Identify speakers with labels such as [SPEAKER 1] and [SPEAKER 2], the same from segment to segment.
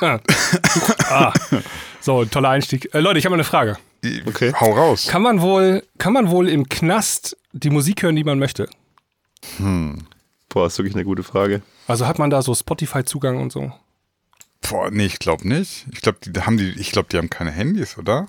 [SPEAKER 1] ah. So, toller Einstieg. Äh, Leute, ich habe mal eine Frage.
[SPEAKER 2] Okay. Hau raus.
[SPEAKER 1] Kann man wohl, kann man wohl im Knast die Musik hören, die man möchte?
[SPEAKER 3] Hm. Boah, ist wirklich eine gute Frage.
[SPEAKER 1] Also hat man da so Spotify-Zugang und so?
[SPEAKER 2] Boah, nee, ich glaube nicht. Ich glaube, die haben die, ich glaube, die haben keine Handys, oder?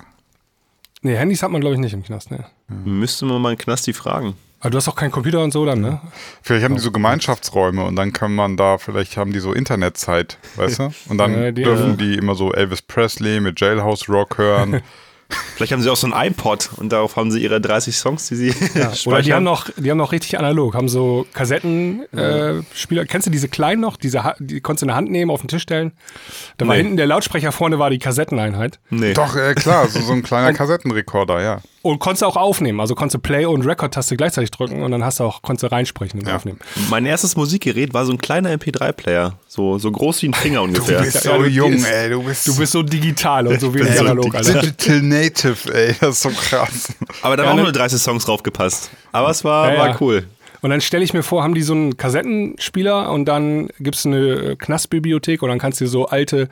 [SPEAKER 1] Nee, Handys hat man, glaube ich, nicht im Knast, ne?
[SPEAKER 3] Müsste man mal einen Knasti fragen.
[SPEAKER 1] Aber du hast auch keinen Computer und so dann, ne?
[SPEAKER 2] Vielleicht haben die so Gemeinschaftsräume und dann kann man da, vielleicht haben die so Internetzeit, weißt du? Und dann
[SPEAKER 1] Ja, die-
[SPEAKER 2] dürfen die immer so Elvis Presley mit Jailhouse Rock hören.
[SPEAKER 3] Vielleicht haben sie auch so ein iPod und darauf haben sie ihre 30 Songs, die sie
[SPEAKER 1] Ja, oder die haben noch, die haben noch richtig analog, haben so Kassettenspieler. Äh. Kennst du diese kleinen noch? Diese, Ha- die konntest du in der Hand nehmen, auf den Tisch stellen. Da war
[SPEAKER 3] Nee.
[SPEAKER 1] hinten der Lautsprecher, vorne war die Kassetteneinheit.
[SPEAKER 3] nee.
[SPEAKER 2] Doch, äh, klar, so, so ein kleiner Kassettenrekorder, ja.
[SPEAKER 1] Und konntest du auch aufnehmen. Also konntest du Play- und Record-Taste gleichzeitig drücken und dann hast du auch, konntest du reinsprechen und
[SPEAKER 2] Ja.
[SPEAKER 1] aufnehmen.
[SPEAKER 3] Mein erstes Musikgerät war so ein kleiner MP3-Player. So, so groß wie ein Finger ungefähr.
[SPEAKER 2] Du bist
[SPEAKER 1] Ja,
[SPEAKER 2] so
[SPEAKER 1] du
[SPEAKER 2] jung,
[SPEAKER 1] bist-
[SPEAKER 2] ey. Du bist,
[SPEAKER 1] Du bist so digital und so wenig
[SPEAKER 2] so
[SPEAKER 1] analog, Alter.
[SPEAKER 2] Digital Native, ey. Das ist so krass.
[SPEAKER 3] Aber da
[SPEAKER 1] Ja,
[SPEAKER 3] waren auch
[SPEAKER 1] ne-
[SPEAKER 3] nur 30 Songs draufgepasst. Aber es war,
[SPEAKER 1] Ja,
[SPEAKER 3] war
[SPEAKER 1] ja.
[SPEAKER 3] cool.
[SPEAKER 1] Und dann stelle ich mir vor, haben die so einen Kassettenspieler und dann gibt es eine Knastbibliothek und dann kannst du dir so alte,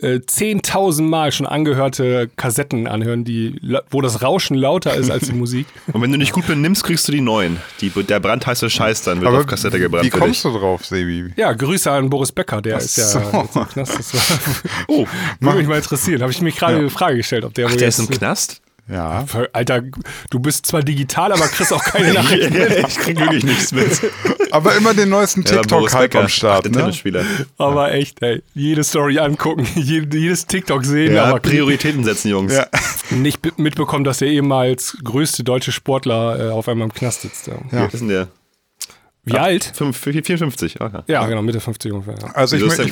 [SPEAKER 1] äh, 10.000 Mal schon angehörte Kassetten anhören, die, wo das Rauschen lauter ist als die Musik.
[SPEAKER 3] Und wenn du nicht gut benimmst, kriegst du die neuen. Die, der brandheiße Scheiß dann wird auf Kassette gebrannt.
[SPEAKER 2] wie
[SPEAKER 3] für
[SPEAKER 2] kommst
[SPEAKER 3] dich.
[SPEAKER 2] du drauf, Sebi?
[SPEAKER 1] Ja, Grüße an Boris Becker, der ist ja
[SPEAKER 2] so.
[SPEAKER 1] jetzt im Knast. Das war,
[SPEAKER 3] Oh,
[SPEAKER 1] würde mich mal interessieren. Habe ich mich gerade die Frage gestellt, ob der
[SPEAKER 3] ach,
[SPEAKER 1] wohl
[SPEAKER 3] der ist im Knast?
[SPEAKER 2] Ja.
[SPEAKER 1] Alter, du bist zwar digital, aber kriegst auch keine Nachrichten.
[SPEAKER 3] ich krieg wirklich nichts mit.
[SPEAKER 2] Aber immer den neuesten
[SPEAKER 3] Ja,
[SPEAKER 2] TikTok-Hype
[SPEAKER 3] Becker,
[SPEAKER 2] am Start,
[SPEAKER 3] ach, der
[SPEAKER 2] ne?
[SPEAKER 1] Aber echt, ey, jede Story angucken, jede- jedes TikTok sehen,
[SPEAKER 3] Ja,
[SPEAKER 1] aber
[SPEAKER 3] Prioritäten setzen, Jungs.
[SPEAKER 2] Ja.
[SPEAKER 1] nicht be- mitbekommen, dass der ehemals größte deutsche Sportler äh, auf einmal im Knast sitzt. Ja.
[SPEAKER 3] Wie ist denn der?
[SPEAKER 1] Wie alt?
[SPEAKER 3] Fünf- 54, okay.
[SPEAKER 1] Ja, genau, Mitte 50 ungefähr. Ja.
[SPEAKER 2] Also ich, ich, möchte,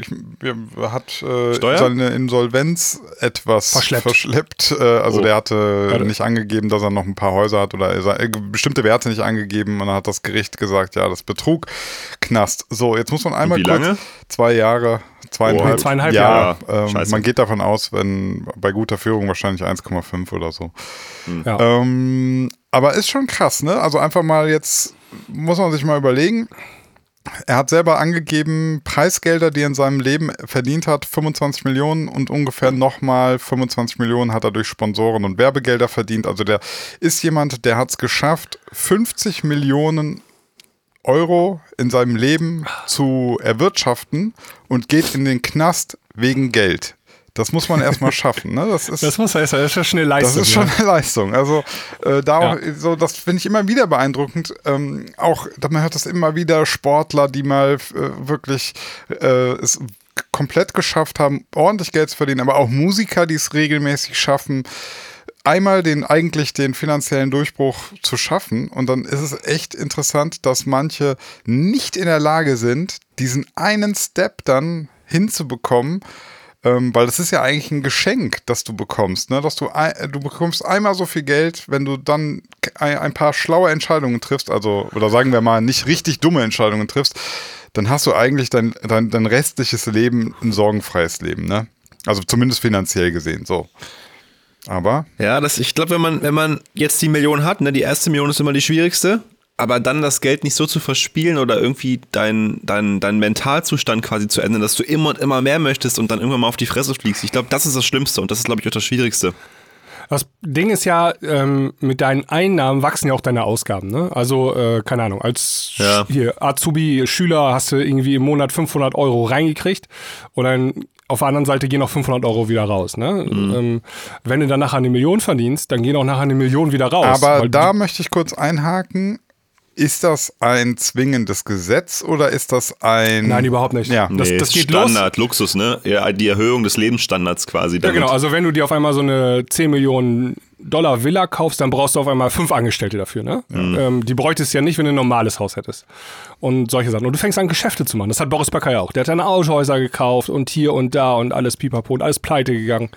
[SPEAKER 2] ich wir- hat äh, seine Insolvenz etwas
[SPEAKER 1] Verschleppt.
[SPEAKER 2] verschleppt. Äh, also
[SPEAKER 3] Oh.
[SPEAKER 2] der hatte
[SPEAKER 1] Warte.
[SPEAKER 2] nicht angegeben, dass er noch ein paar Häuser hat oder er- äh, bestimmte Werte nicht angegeben und dann hat das Gericht gesagt, ja, das Betrug, Knast. So, jetzt muss man einmal
[SPEAKER 3] wie
[SPEAKER 2] kurz
[SPEAKER 3] lange?
[SPEAKER 2] zwei Jahre, zweieinhalb,
[SPEAKER 3] Oh,
[SPEAKER 1] zweieinhalb
[SPEAKER 2] ja,
[SPEAKER 3] Jahre.
[SPEAKER 2] ähm, man geht davon aus, wenn bei guter Führung wahrscheinlich 1,5 oder so.
[SPEAKER 1] Ja.
[SPEAKER 2] Ähm, aber ist schon krass, ne? Also einfach mal jetzt, muss man sich mal überlegen. Er hat selber angegeben, Preisgelder, die er in seinem Leben verdient hat, 25 Millionen und ungefähr nochmal 25 Millionen hat er durch Sponsoren und Werbegelder verdient. Also der ist jemand, der hat es geschafft, 50 Millionen Euro in seinem Leben zu erwirtschaften und geht in den Knast wegen Geld. Das muss man erstmal schaffen. Ne? Das ist,
[SPEAKER 1] Das muss heißt, das ist ja schon eine
[SPEAKER 2] das
[SPEAKER 1] Leistung.
[SPEAKER 2] ist schon eine Leistung. Also äh, da
[SPEAKER 1] Ja.
[SPEAKER 2] so, das finde ich immer wieder beeindruckend. Ähm, auch, da- man hört das immer wieder, Sportler, die mal äh, wirklich äh, es komplett geschafft haben, ordentlich Geld zu verdienen, aber auch Musiker, die es regelmäßig schaffen, einmal den eigentlich den finanziellen Durchbruch zu schaffen. Und dann ist es echt interessant, dass manche nicht in der Lage sind, diesen einen Step dann hinzubekommen. Ähm, weil das ist ja eigentlich ein Geschenk, das du bekommst, ne? Dass du ein, du bekommst einmal so viel Geld, wenn du dann ein, ein paar schlaue Entscheidungen triffst, also oder sagen wir mal nicht richtig dumme Entscheidungen triffst, dann hast du eigentlich dein, dein, dein restliches Leben ein sorgenfreies Leben, ne? Also zumindest finanziell gesehen, so. Aber
[SPEAKER 3] Ja, das, ich glaube, wenn man, wenn man jetzt die Million hat, ne, die erste Million ist immer die schwierigste, aber dann das Geld nicht so zu verspielen oder irgendwie deinen dein, dein Mentalzustand quasi zu ändern, dass du immer und immer mehr möchtest und dann irgendwann mal auf die Fresse fliegst. Ich glaube, das ist das Schlimmste und das ist, glaube ich, auch das Schwierigste.
[SPEAKER 1] Das Ding ist ja, ähm, mit deinen Einnahmen wachsen ja auch deine Ausgaben. Ne? Also, äh, keine Ahnung, als
[SPEAKER 3] Ja.
[SPEAKER 1] Hier Azubi-Schüler hast du irgendwie im Monat 500 Euro reingekriegt und dann auf der anderen Seite gehen noch 500 Euro wieder raus. Ne?
[SPEAKER 3] Mhm.
[SPEAKER 1] Ähm, wenn du dann nachher eine Million verdienst, dann gehen auch nachher eine Million wieder raus.
[SPEAKER 2] Aber da möchte ich kurz einhaken. Ist das ein zwingendes Gesetz oder ist das ein.
[SPEAKER 1] Nein, überhaupt nicht.
[SPEAKER 2] Ja.
[SPEAKER 1] Das,
[SPEAKER 3] Nee,
[SPEAKER 1] das geht los.
[SPEAKER 3] Standard, Luxus, ne? Ja, die Erhöhung des Lebensstandards quasi.
[SPEAKER 1] Ja,
[SPEAKER 3] damit.
[SPEAKER 1] genau. Also wenn du dir auf einmal so eine 10 Millionen Dollar Villa kaufst, dann brauchst du auf einmal fünf Angestellte dafür. Ne? Ähm, die bräuchtest du ja nicht, wenn du ein normales Haus hättest. Und solche Sachen. Und du fängst an, Geschäfte zu machen. Das hat Boris Becker ja auch. Der hat dann Autohäuser gekauft und hier und da und alles pipapo und alles pleite gegangen.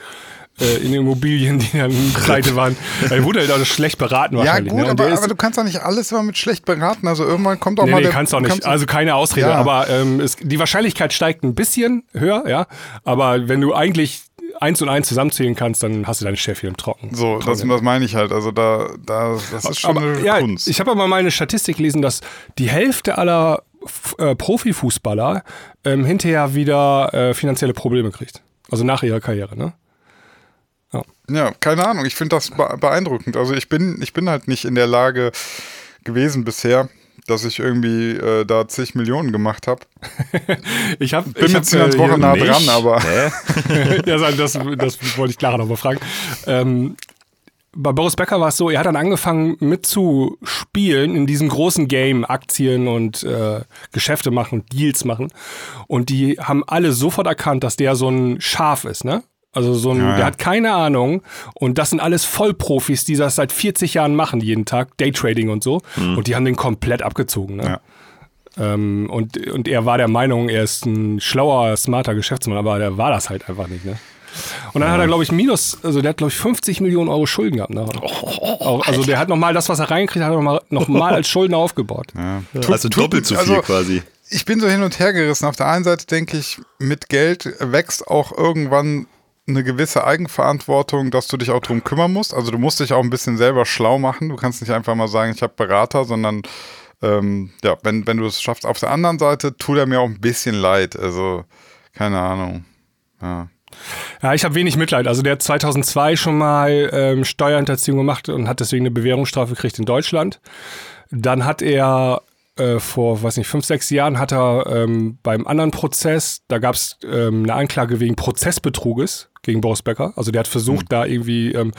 [SPEAKER 1] Äh, in Immobilien, die dann pleite waren. Er wurde halt auch schlecht beraten
[SPEAKER 2] Ja,
[SPEAKER 1] wahrscheinlich.
[SPEAKER 2] gut,
[SPEAKER 1] ne?
[SPEAKER 2] Aber, aber du kannst doch nicht alles immer mit schlecht beraten. Also irgendwann kommt auch
[SPEAKER 1] Nee,
[SPEAKER 2] mal
[SPEAKER 1] nee,
[SPEAKER 2] der.
[SPEAKER 1] kannst du auch nicht. also keine Ausrede.
[SPEAKER 2] Ja.
[SPEAKER 1] Aber ähm, es, die Wahrscheinlichkeit steigt ein bisschen höher, ja. Aber wenn du eigentlich eins und eins zusammenzählen kannst, dann hast du deine Chef hier im Trocken.
[SPEAKER 2] so, das, das meine ich halt. Also da, da das ist schon
[SPEAKER 1] aber,
[SPEAKER 2] eine
[SPEAKER 1] ja,
[SPEAKER 2] Kunst.
[SPEAKER 1] Ich habe aber mal eine Statistik gelesen, dass die Hälfte aller äh, Profifußballer ähm, hinterher wieder äh, finanzielle Probleme kriegt. Also nach ihrer Karriere, ne?
[SPEAKER 2] Ja, keine Ahnung. Ich finde das beeindruckend. Also ich bin, ich bin halt nicht in der Lage gewesen bisher, dass ich irgendwie äh, da zig Millionen gemacht habe.
[SPEAKER 1] ich hab,
[SPEAKER 2] bin
[SPEAKER 1] ich
[SPEAKER 2] mit Siemens
[SPEAKER 1] äh,
[SPEAKER 2] Woche nah
[SPEAKER 3] nicht.
[SPEAKER 2] dran, aber
[SPEAKER 1] ja, das, das wollte ich Clara noch mal fragen. Ähm, bei Boris Becker war es so, er hat dann angefangen mitzuspielen in diesem großen Game, Aktien und äh, Geschäfte machen, Deals machen. Und die haben alle sofort erkannt, dass der so ein Schaf ist, ne? Also so ein,
[SPEAKER 2] Ja, ja.
[SPEAKER 1] der hat keine Ahnung und das sind alles Vollprofis, die das seit 40 Jahren machen, jeden Tag, Daytrading und so. Und die haben den komplett abgezogen. Ne?
[SPEAKER 2] Ja.
[SPEAKER 1] Ähm, und, und er war der Meinung, er ist ein schlauer, smarter Geschäftsmann, aber der war das halt einfach nicht. Ne? Und dann hat er, glaube ich, minus, also der hat, glaube ich, 50 Millionen Euro Schulden gehabt. Ne? Auch, also der hat nochmal das, was er reingekriegt hat, nochmal noch mal als Schulden aufgebaut.
[SPEAKER 2] ja.
[SPEAKER 3] Also doppelt so viel
[SPEAKER 2] also-
[SPEAKER 3] quasi.
[SPEAKER 2] ich bin so hin und her gerissen. Auf der einen Seite denke ich, mit Geld wächst auch irgendwann eine gewisse Eigenverantwortung, dass du dich auch drum kümmern musst. Also du musst dich auch ein bisschen selber schlau machen. Du kannst nicht einfach mal sagen, ich habe Berater, sondern ähm, ja, wenn, wenn du es schaffst. Auf der anderen Seite tut er mir auch ein bisschen leid. Also keine Ahnung. Ja.
[SPEAKER 1] Ja, ich habe wenig Mitleid. Also der hat 2002 schon mal ähm, Steuerhinterziehung gemacht und hat deswegen eine Bewährungsstrafe gekriegt in Deutschland. Dann hat er äh, vor, weiß nicht, fünf, sechs Jahren hat er ähm, beim anderen Prozess, da gab es ähm, eine Anklage wegen Prozessbetruges gegen Boris Becker. Also der hat versucht, da irgendwie, ähm,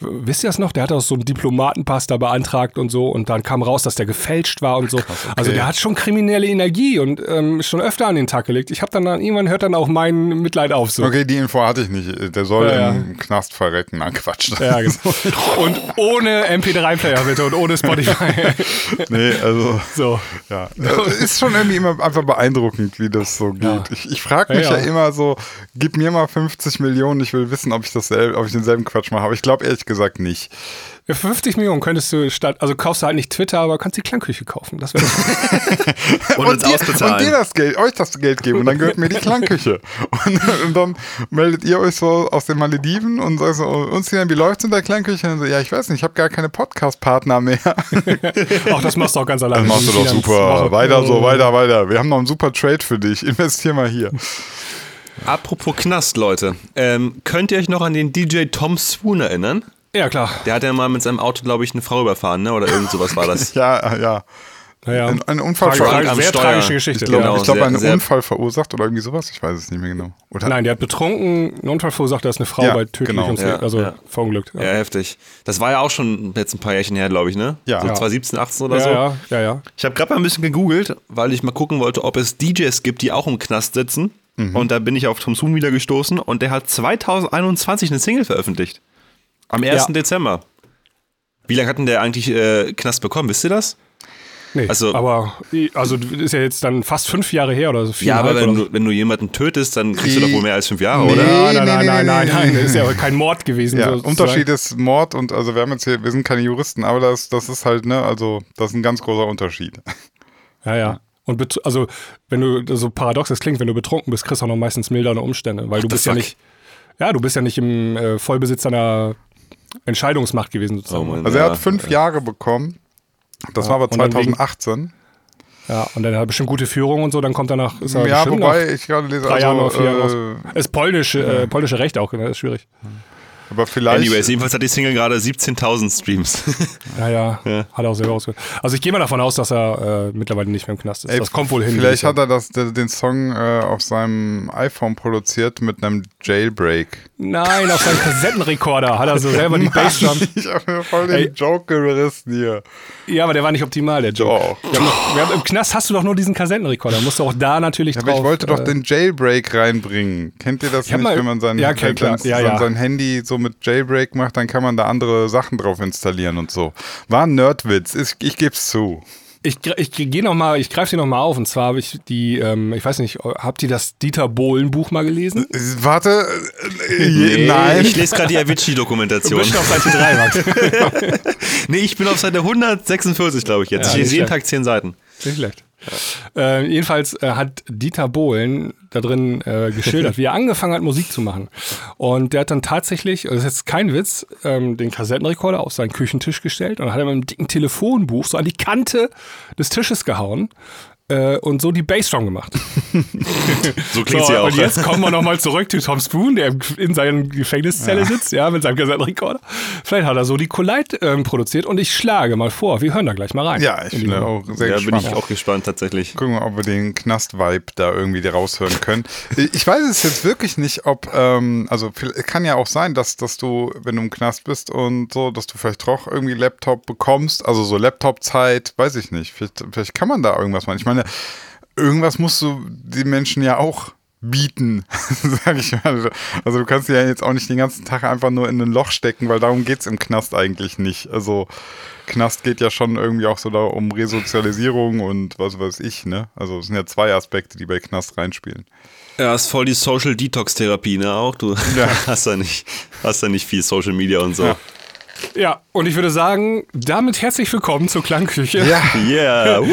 [SPEAKER 1] wisst ihr das noch? Der hat auch so einen Diplomatenpass da beantragt und so und dann kam raus, dass der gefälscht war und so. Also der hat schon kriminelle Energie und ähm, schon öfter an den Tag gelegt. Ich habe dann, dann irgendwann hört dann auch mein Mitleid auf so.
[SPEAKER 2] Okay, die Info hatte ich nicht. Der soll
[SPEAKER 1] Ja, ja.
[SPEAKER 2] im Knast verrecken. Nein, Quatsch.
[SPEAKER 1] Ja, genau. Und ohne MP3-Player bitte und ohne Spotify.
[SPEAKER 2] Nee, also
[SPEAKER 1] so.
[SPEAKER 2] Ja, äh, ist schon irgendwie immer einfach beeindruckend, wie das so geht. Ich, ich frage mich
[SPEAKER 1] ja,
[SPEAKER 2] ja. immer so, gib mir mal 50 Millionen, ich will wissen, ob ich dasselbe, ob ich denselben Quatsch mache. Aber ich glaube ehrlich gesagt nicht.
[SPEAKER 1] Für 50 Millionen könntest du statt, also kaufst du halt nicht Twitter, aber kannst die Klangküche kaufen. Das wäre
[SPEAKER 3] Und uns
[SPEAKER 2] dir,
[SPEAKER 3] ausbezahlen.
[SPEAKER 2] und dir das Geld, euch das Geld geben und dann gehört mir die Klangküche. Und, und dann meldet ihr euch so aus den Malediven und sagt so, uns hier, wie läuft's in der Klangküche? Und so, ja, ich weiß nicht, ich habe gar keine Podcast-Partner mehr.
[SPEAKER 1] auch das machst du auch ganz alleine.
[SPEAKER 2] Das machst du doch super. Weiter so, weiter, weiter. Wir haben noch einen super Trade für dich. Investier mal hier.
[SPEAKER 3] Apropos Knast, Leute. Ähm, könnt ihr euch noch an den DJ Tom Swoon erinnern?
[SPEAKER 1] Ja, klar.
[SPEAKER 3] Der hat ja mal mit seinem Auto, glaube ich, eine Frau überfahren, ne? Oder irgend sowas war das.
[SPEAKER 2] Ja, ja.
[SPEAKER 1] Naja.
[SPEAKER 2] Ein, ein Unfall
[SPEAKER 3] am
[SPEAKER 1] sehr
[SPEAKER 3] Steuer.
[SPEAKER 1] tragische Geschichte.
[SPEAKER 2] Ich glaube,
[SPEAKER 3] Genau,
[SPEAKER 2] ich glaube,
[SPEAKER 3] sehr-
[SPEAKER 2] einen
[SPEAKER 3] sehr-
[SPEAKER 2] Unfall verursacht oder irgendwie sowas. Ich weiß es nicht mehr genau. Oder?
[SPEAKER 1] Nein, der hat betrunken, einen Unfall verursacht, da ist eine Frau
[SPEAKER 2] Ja,
[SPEAKER 1] bei tödlich
[SPEAKER 2] genau.
[SPEAKER 1] ums
[SPEAKER 3] Ja,
[SPEAKER 1] Leben, also
[SPEAKER 3] ja.
[SPEAKER 1] verunglückt.
[SPEAKER 3] Ja, heftig. Das war ja auch schon jetzt ein paar Jährchen her, glaube ich, ne?
[SPEAKER 2] Ja.
[SPEAKER 3] So
[SPEAKER 2] Ja.
[SPEAKER 3] 2017, 18 oder
[SPEAKER 1] ja,
[SPEAKER 3] so.
[SPEAKER 1] ja, ja, ja.
[SPEAKER 3] Ich habe gerade mal ein bisschen gegoogelt, weil ich mal gucken wollte, ob es DJs gibt, die auch im Knast sitzen.
[SPEAKER 2] Mhm.
[SPEAKER 3] Und da bin ich auf Tom Swoon wieder gestoßen und der hat 2021 eine Single veröffentlicht. Am 1.
[SPEAKER 1] Ja.
[SPEAKER 3] Dezember. Wie lange hat denn der eigentlich äh, Knast bekommen? Wisst ihr das?
[SPEAKER 1] Nee,
[SPEAKER 3] Also-
[SPEAKER 1] aber also ist ja jetzt dann fast fünf Jahre her oder so.
[SPEAKER 3] Ja, aber wenn du, wenn du jemanden tötest, dann kriegst du doch wohl mehr als fünf Jahre,
[SPEAKER 2] Nee.
[SPEAKER 3] oder?
[SPEAKER 1] Nein, nein,
[SPEAKER 2] nee,
[SPEAKER 1] nein, nein, nein, nein, das ist ja kein Mord gewesen.
[SPEAKER 2] Ja,
[SPEAKER 1] so-
[SPEAKER 2] Unterschied ist Mord und also wir haben jetzt hier, wir sind keine Juristen, aber das, das ist halt, ne, also das ist ein ganz großer Unterschied.
[SPEAKER 1] Ja, ja. Und also, wenn du so paradox das klingt, wenn du betrunken bist, kriegst du auch noch meistens mildere Umstände, weil du
[SPEAKER 3] the
[SPEAKER 1] bist ja nicht, ja, du bist ja nicht im äh, Vollbesitz deiner Entscheidungsmacht gewesen sozusagen.
[SPEAKER 3] Oh Mann.
[SPEAKER 2] Also er
[SPEAKER 3] Ja,
[SPEAKER 2] hat fünf Jahre bekommen. Das war aber
[SPEAKER 1] und dann wegen-
[SPEAKER 2] 2018.
[SPEAKER 1] Ja, und dann hat er bestimmt gute Führung und so, dann kommt danach, ist er
[SPEAKER 2] Ja, wobei
[SPEAKER 1] nach
[SPEAKER 2] ich gerade lese,
[SPEAKER 1] drei oder vier
[SPEAKER 2] also,
[SPEAKER 1] raus. Ist polnisch, äh, polnische Recht auch, ne? ist schwierig.
[SPEAKER 2] Aber vielleicht.
[SPEAKER 3] Anyways, jedenfalls hat die Single gerade 17.000 Streams.
[SPEAKER 1] Ja, ja,
[SPEAKER 3] Ja.
[SPEAKER 1] hat er auch selber ausgehört. Also ich gehe mal davon aus, dass er äh, mittlerweile nicht mehr im Knast ist.
[SPEAKER 2] Ey,
[SPEAKER 1] das kommt wohl hin.
[SPEAKER 2] Vielleicht hat er das, den den Song äh, auf seinem iPhone produziert mit einem Jailbreak.
[SPEAKER 1] Nein, auf seinem Kassettenrekorder hat er so selber die Bassdrum.
[SPEAKER 2] Ich habe mir voll den
[SPEAKER 1] Ey.
[SPEAKER 2] Joke gerissen hier.
[SPEAKER 1] Ja, aber der war nicht optimal, der Joke.
[SPEAKER 2] Doch.
[SPEAKER 1] Wir haben noch, wir haben, Im Knast hast du doch nur diesen Kassettenrekorder. Musst du auch da natürlich
[SPEAKER 2] Ja,
[SPEAKER 1] drauf.
[SPEAKER 2] aber ich wollte doch
[SPEAKER 1] äh,
[SPEAKER 2] den Jailbreak reinbringen. Kennt ihr das nicht,
[SPEAKER 1] mal-
[SPEAKER 2] wenn man sein,
[SPEAKER 1] Ja,
[SPEAKER 2] sein,
[SPEAKER 1] Ja,
[SPEAKER 2] sein,
[SPEAKER 1] ja.
[SPEAKER 2] sein Handy so mit Jailbreak macht, dann kann man da andere Sachen drauf installieren und so. War ein Nerdwitz, ich, ich geb's zu.
[SPEAKER 1] Ich, ich gehe noch mal, ich greife sie noch mal auf. Und zwar habe ich die, ähm, ich weiß nicht, habt ihr das Dieter Bohlen Buch mal gelesen?
[SPEAKER 2] Äh, Warte, äh, nein.
[SPEAKER 3] Ich lese gerade die Avicii-Dokumentation.
[SPEAKER 1] Bist du auf Seite 3, Max.
[SPEAKER 3] Nee, ich bin auf Seite 146, glaube ich jetzt.
[SPEAKER 1] Ja,
[SPEAKER 3] ich lese jeden. Tag zehn Seiten.
[SPEAKER 1] Nicht schlecht. Äh, jedenfalls äh, hat Dieter Bohlen da drin äh, geschildert, wie er angefangen hat, Musik zu machen. Und der hat dann tatsächlich, das ist jetzt kein Witz, ähm, den Kassettenrekorder auf seinen Küchentisch gestellt und hat mit einem dicken Telefonbuch so an die Kante des Tisches gehauen. äh, und so die Bassdrum gemacht.
[SPEAKER 3] So klingt
[SPEAKER 1] So,
[SPEAKER 3] sie auch.
[SPEAKER 1] und jetzt kommen wir nochmal zurück zu Tom Spoon, der in seiner Gefängniszelle sitzt, ja, mit seinem Kassettenrekorder. Vielleicht hat er so die Collide ähm, produziert und ich schlage mal vor, wir hören da gleich mal rein.
[SPEAKER 2] Ja, ich bin auch sehr
[SPEAKER 3] ja, bin
[SPEAKER 2] gespannt.
[SPEAKER 3] ich auch gespannt tatsächlich.
[SPEAKER 2] Gucken wir, ob wir den Knast-Vibe da irgendwie raushören können. Ich weiß es jetzt wirklich nicht, ob, ähm, also viel- kann ja auch sein, dass, dass du, wenn du im Knast bist und so, dass du vielleicht doch irgendwie Laptop bekommst, also so Laptop-Zeit, weiß ich nicht. Vielleicht, vielleicht kann man da irgendwas machen. Ich meine, irgendwas musst du den Menschen ja auch bieten, sag ich mal. Also du kannst ja jetzt auch nicht den ganzen Tag einfach nur in ein Loch stecken, weil darum geht's im Knast eigentlich nicht. Also Knast geht ja schon irgendwie auch so da um Resozialisierung und was weiß ich, ne? Also es sind ja zwei Aspekte, die bei Knast reinspielen.
[SPEAKER 3] Ja, ist voll die Social Detox Therapie, ne? Auch du hast da nicht, hast da nicht viel Social Media und so.
[SPEAKER 2] Ja.
[SPEAKER 1] Ja, und ich würde sagen, damit herzlich willkommen zur Klangküche.
[SPEAKER 2] Ja,
[SPEAKER 3] Yeah.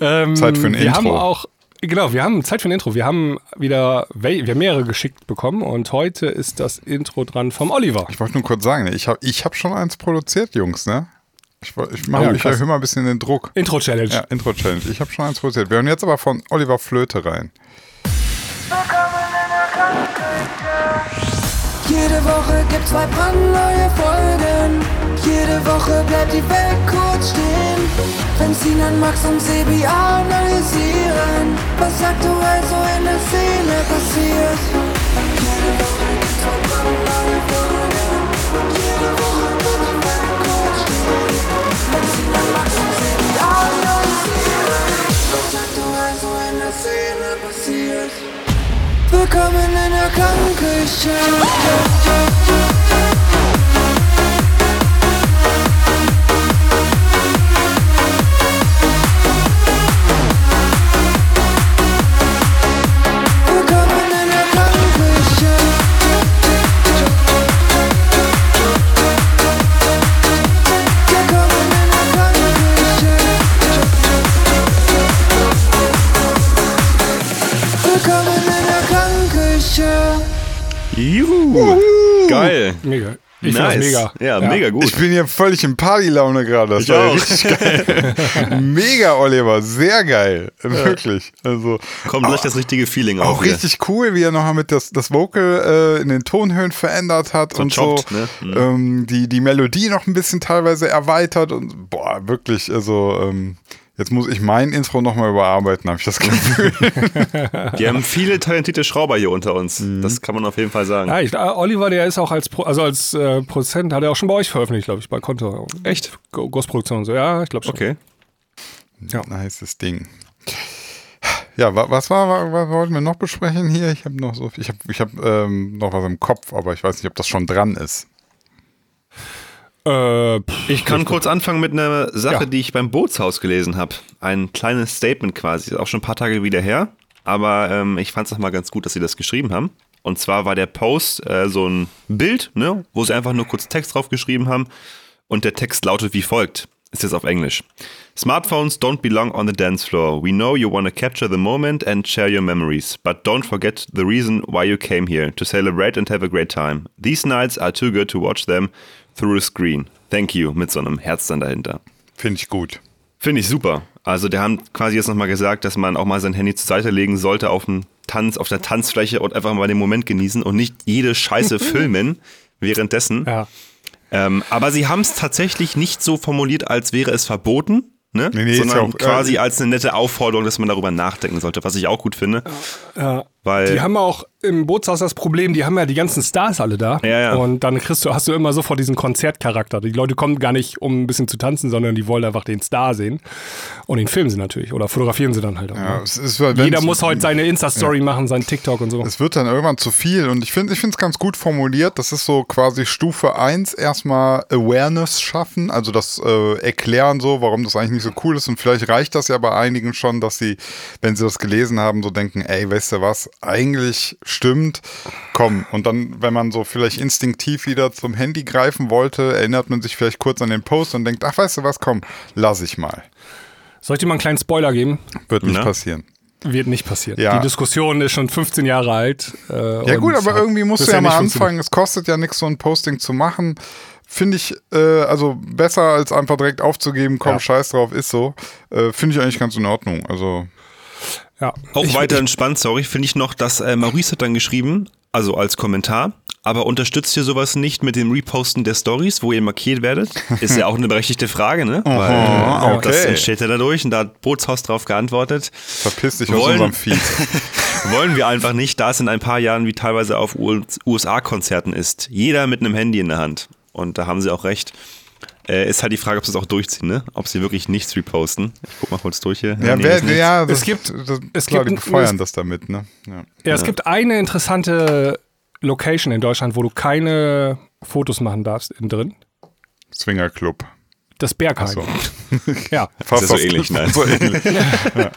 [SPEAKER 1] Ähm,
[SPEAKER 2] Zeit für ein
[SPEAKER 1] wir
[SPEAKER 2] Intro.
[SPEAKER 1] haben auch, genau, wir haben Zeit für ein Intro. Wir haben wieder, wir haben mehrere geschickt bekommen und heute ist das Intro dran vom Oliver.
[SPEAKER 2] ich wollte nur kurz sagen, ich habe ich hab schon eins produziert, Jungs, ne? Ich, ich, mach,
[SPEAKER 1] Ja,
[SPEAKER 2] ich erhöhe mal ein bisschen den Druck.
[SPEAKER 1] Intro-Challenge.
[SPEAKER 2] Ja, Intro-Challenge. Ich habe schon eins produziert. Wir hören jetzt aber von Oliver Flöte rein.
[SPEAKER 4] Jede Woche gibt's zwei brandneue Folgen. Jede Woche bleibt die Welt kurz stehen. Wenn Sinan, Max und Sebi analysieren, was aktuell so in der Szene passiert. Jede Woche
[SPEAKER 1] mega.
[SPEAKER 3] Ja, mega gut.
[SPEAKER 2] Ich bin hier völlig in Partylaune gerade. Das
[SPEAKER 3] Ich
[SPEAKER 2] war ja
[SPEAKER 3] auch.
[SPEAKER 2] richtig geil. Mega, Oliver. Sehr geil. Wirklich. Also,
[SPEAKER 3] Kommt gleich das richtige Feeling
[SPEAKER 2] auch
[SPEAKER 3] auf. hier.
[SPEAKER 2] richtig cool, wie er nochmal mit das, das Vocal äh, in den Tonhöhen verändert hat und so.
[SPEAKER 3] Verchoppt, ne? Mhm.
[SPEAKER 2] Ähm, die, die Melodie noch ein bisschen teilweise erweitert und boah, wirklich, also ähm, jetzt muss ich mein Intro nochmal überarbeiten, habe ich das Gefühl.
[SPEAKER 3] Wir haben viele talentierte Schrauber hier unter uns.
[SPEAKER 2] Mhm.
[SPEAKER 3] Das kann man auf jeden Fall sagen.
[SPEAKER 1] Ja, ich, äh, Oliver, der ist auch als, Pro, also als äh, Produzent, hat er auch schon bei euch veröffentlicht, glaube ich, bei Konto.
[SPEAKER 3] Echt?
[SPEAKER 1] Großproduktion und so. Ja, ich glaube schon.
[SPEAKER 3] Okay.
[SPEAKER 1] Ja.
[SPEAKER 2] Nices Ding. Ja, wa- was war, wa- was wollten wir noch besprechen hier? Ich habe noch so viel, ich habe ich hab, ähm, noch was im Kopf, aber ich weiß nicht, ob das schon dran ist.
[SPEAKER 1] Äh, pff,
[SPEAKER 3] Ich kann kurz anfangen mit einer Sache,
[SPEAKER 1] Ja.
[SPEAKER 3] die ich beim Bootshaus gelesen habe. Ein kleines Statement quasi. Ist auch schon ein paar Tage wieder her. Aber ähm, ich fand es nochmal ganz gut, dass sie das geschrieben haben. Und zwar war der Post äh, so ein Bild, ne, wo sie einfach nur kurz Text drauf geschrieben haben. Und der Text lautet wie folgt. Ist jetzt auf Englisch. Smartphones don't belong on the dance floor. We know you want to capture the moment and share your memories, but don't forget the reason why you came here to celebrate and have a great time. These nights are too good to watch them through a screen. Thank you mit so einem Herz dann dahinter.
[SPEAKER 2] Finde ich gut.
[SPEAKER 3] Finde ich super. Also, der haben quasi jetzt nochmal gesagt, dass man auch mal sein Handy zur Seite legen sollte auf dem Tanz, auf der Tanzfläche und einfach mal den Moment genießen und nicht jede Scheiße filmen währenddessen.
[SPEAKER 1] ja.
[SPEAKER 3] Ähm, aber sie haben es tatsächlich nicht so formuliert, als wäre es verboten, ne?
[SPEAKER 2] Nee, nee,
[SPEAKER 3] sondern
[SPEAKER 2] auch, äh,
[SPEAKER 3] quasi als eine nette Aufforderung, dass man darüber nachdenken sollte, was ich auch gut finde.
[SPEAKER 1] Ja.
[SPEAKER 3] Weil
[SPEAKER 1] Die haben auch im Bootshaus das Problem, die haben ja die ganzen Stars alle da.
[SPEAKER 3] Ja, ja.
[SPEAKER 1] Und dann kriegst du, hast du immer sofort diesen Konzertcharakter. Die Leute kommen gar nicht, um ein bisschen zu tanzen, sondern die wollen einfach den Star sehen. Und den filmen sie natürlich. Oder fotografieren sie dann halt auch.
[SPEAKER 2] Ja,
[SPEAKER 1] ne?
[SPEAKER 2] es ist,
[SPEAKER 1] Jeder muss heute seine Insta-Story machen, sein TikTok und so.
[SPEAKER 2] Es wird dann irgendwann zu viel und ich finde ich es ganz gut formuliert. Das ist so quasi Stufe 1 erstmal Awareness schaffen, also das äh, Erklären so, warum das eigentlich nicht so cool ist und vielleicht reicht das ja bei einigen schon, dass sie, wenn sie das gelesen haben, so denken, ey, weißt du was, eigentlich stimmt, komm. Und dann, wenn man so vielleicht instinktiv wieder zum Handy greifen wollte, erinnert man sich vielleicht kurz an den Post und denkt, ach, weißt du was, komm, lass ich mal.
[SPEAKER 1] Soll ich dir mal einen kleinen Spoiler geben?
[SPEAKER 2] Wird nicht
[SPEAKER 3] Na?
[SPEAKER 2] passieren.
[SPEAKER 1] Wird nicht passieren.
[SPEAKER 2] Ja.
[SPEAKER 1] Die Diskussion ist schon 15 Jahre alt. Äh,
[SPEAKER 2] Ja gut, aber irgendwie musst du
[SPEAKER 1] bisher
[SPEAKER 2] ja mal anfangen. Es kostet ja nichts, so ein Posting zu machen. Finde ich, äh, also besser als einfach direkt aufzugeben, komm,
[SPEAKER 1] Ja.
[SPEAKER 2] scheiß drauf, ist so. Äh, Finde ich eigentlich ganz in Ordnung. Also
[SPEAKER 1] Ja.
[SPEAKER 3] Auch
[SPEAKER 1] Ich-
[SPEAKER 3] weiter entspannt, sorry, finde ich noch, dass äh, Maurice hat dann geschrieben, also als Kommentar, aber unterstützt ihr sowas nicht mit dem Reposten der Stories, wo ihr markiert werdet? Ist ja auch eine berechtigte Frage, ne? Weil äh,
[SPEAKER 2] okay.
[SPEAKER 3] das entsteht ja dadurch und da hat Bootshaus drauf geantwortet.
[SPEAKER 2] Verpiss dich aus
[SPEAKER 3] Wollen-
[SPEAKER 2] unserem Feed.
[SPEAKER 3] Wollen wir einfach nicht, da es in ein paar Jahren wie teilweise auf USA-Konzerten ist. Jeder mit einem Handy in der Hand. Und da haben sie auch recht. Äh, ist halt die Frage, ob sie es auch durchziehen, ne? Ob sie wirklich nichts reposten. Ich guck mal kurz durch hier.
[SPEAKER 2] Ja,
[SPEAKER 3] Nee,
[SPEAKER 2] wer,
[SPEAKER 3] ist
[SPEAKER 2] ja das,
[SPEAKER 1] Es gibt-
[SPEAKER 2] das,
[SPEAKER 1] es
[SPEAKER 2] klar,
[SPEAKER 1] gibt
[SPEAKER 2] die befeuern
[SPEAKER 1] es-
[SPEAKER 2] das damit, ne? Ja.
[SPEAKER 1] Ja, es gibt eine interessante Location in Deutschland, wo du keine Fotos machen darfst innen drin.
[SPEAKER 2] Swingerclub.
[SPEAKER 1] Das Berghain.
[SPEAKER 2] so.
[SPEAKER 1] Ja.
[SPEAKER 2] Fast
[SPEAKER 3] ja so
[SPEAKER 2] das-
[SPEAKER 3] ähnlich, ne?
[SPEAKER 2] So ähnlich. ja.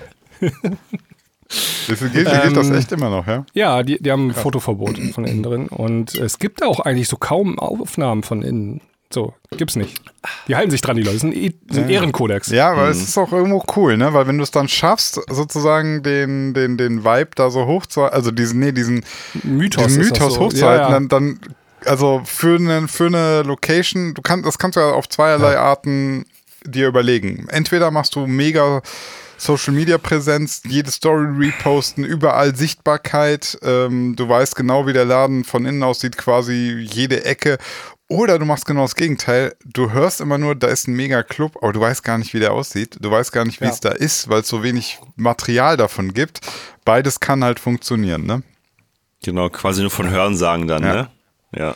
[SPEAKER 2] Das gilt, gilt das
[SPEAKER 1] Ähm,
[SPEAKER 2] echt immer noch, ja?
[SPEAKER 1] Ja, die, die haben ein Fotoverbot von innen drin. Und es gibt auch eigentlich so kaum Aufnahmen von innen. So, gibt's nicht. Die halten sich dran, die Leute. Das ist ein, E- das ist ein Ehrenkodex.
[SPEAKER 2] Ja, aber es ist auch irgendwo cool, ne? Weil wenn du es dann schaffst, sozusagen den, den, den Vibe da so hoch zu also diesen, nee, diesen
[SPEAKER 1] Mythos.
[SPEAKER 2] diesen Mythos
[SPEAKER 1] so.
[SPEAKER 2] hochzuhalten,
[SPEAKER 1] Ja, ja.
[SPEAKER 2] dann, dann, also für eine, für eine Location, du kannst, das kannst du ja auf zweierlei Arten dir überlegen. Entweder machst du mega Social Media Präsenz, jede Story reposten, überall Sichtbarkeit, ähm, du weißt genau, wie der Laden von innen aussieht, quasi jede Ecke. Oder du machst genau das Gegenteil. Du hörst immer nur, da ist ein mega Club, aber du weißt gar nicht, wie der aussieht. Du weißt gar nicht, wie
[SPEAKER 1] Ja.
[SPEAKER 2] es da ist, weil es so wenig Material davon gibt. Beides kann halt funktionieren, ne?
[SPEAKER 3] Genau, quasi nur von Hören sagen dann,
[SPEAKER 2] Ja.
[SPEAKER 3] ne? Ja.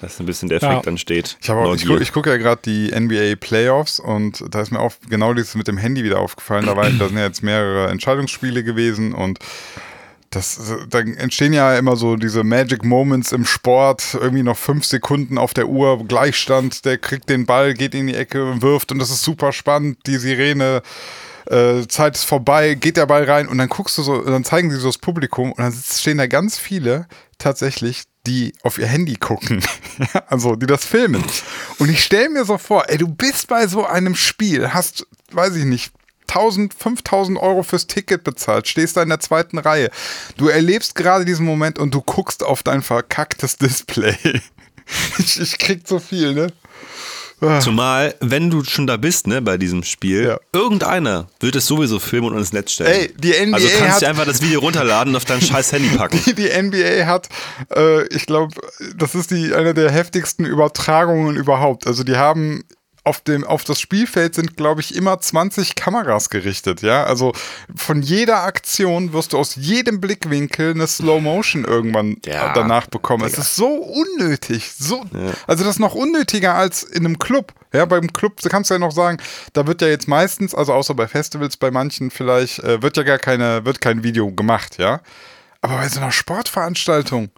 [SPEAKER 3] Dass ein bisschen der Effekt
[SPEAKER 1] Ja.
[SPEAKER 3] entsteht.
[SPEAKER 2] Ich, auch, ich, gucke, ich gucke ja gerade die NBA Playoffs und da ist mir auch genau dieses mit dem Handy wieder aufgefallen. Da, war, da sind ja jetzt mehrere Entscheidungsspiele gewesen und das, da entstehen ja immer so diese Magic Moments im Sport, irgendwie noch fünf Sekunden auf der Uhr, Gleichstand, der kriegt den Ball, geht in die Ecke und wirft und das ist super spannend, die Sirene, äh, Zeit ist vorbei, geht der Ball rein und dann guckst du so, dann zeigen sie so das Publikum und dann stehen da ganz viele tatsächlich, die auf ihr Handy gucken, also die das filmen. Und ich stelle mir so vor, ey, du bist bei so einem Spiel, hast, weiß ich nicht, 1000, 5000 Euro fürs Ticket bezahlt, stehst da in der zweiten Reihe. Du erlebst gerade diesen Moment und du guckst auf dein verkacktes Display. Ich, ich krieg so viel, ne?
[SPEAKER 3] Zumal, wenn du schon da bist, ne, bei diesem Spiel,
[SPEAKER 2] Ja.
[SPEAKER 3] irgendeiner wird es sowieso filmen und ins Netz stellen.
[SPEAKER 2] Ey, die NBA
[SPEAKER 3] also kannst du einfach das Video runterladen und auf dein scheiß Handy packen.
[SPEAKER 2] Die, die NBA hat, äh, ich glaube, das ist die eine der heftigsten Übertragungen überhaupt. Also die haben auf dem auf das Spielfeld sind, glaube ich, immer 20 Kameras gerichtet, ja. Also von jeder Aktion wirst du aus jedem Blickwinkel eine Slow Motion irgendwann
[SPEAKER 3] Ja,
[SPEAKER 2] danach bekommen. Es ist so unnötig, so. Also das ist noch unnötiger als in einem Club. Ja, beim Club kannst du ja noch sagen, da wird ja jetzt meistens, also außer bei Festivals, bei manchen vielleicht, äh, wird ja gar keine, wird kein Video gemacht, ja. Aber bei so einer Sportveranstaltung,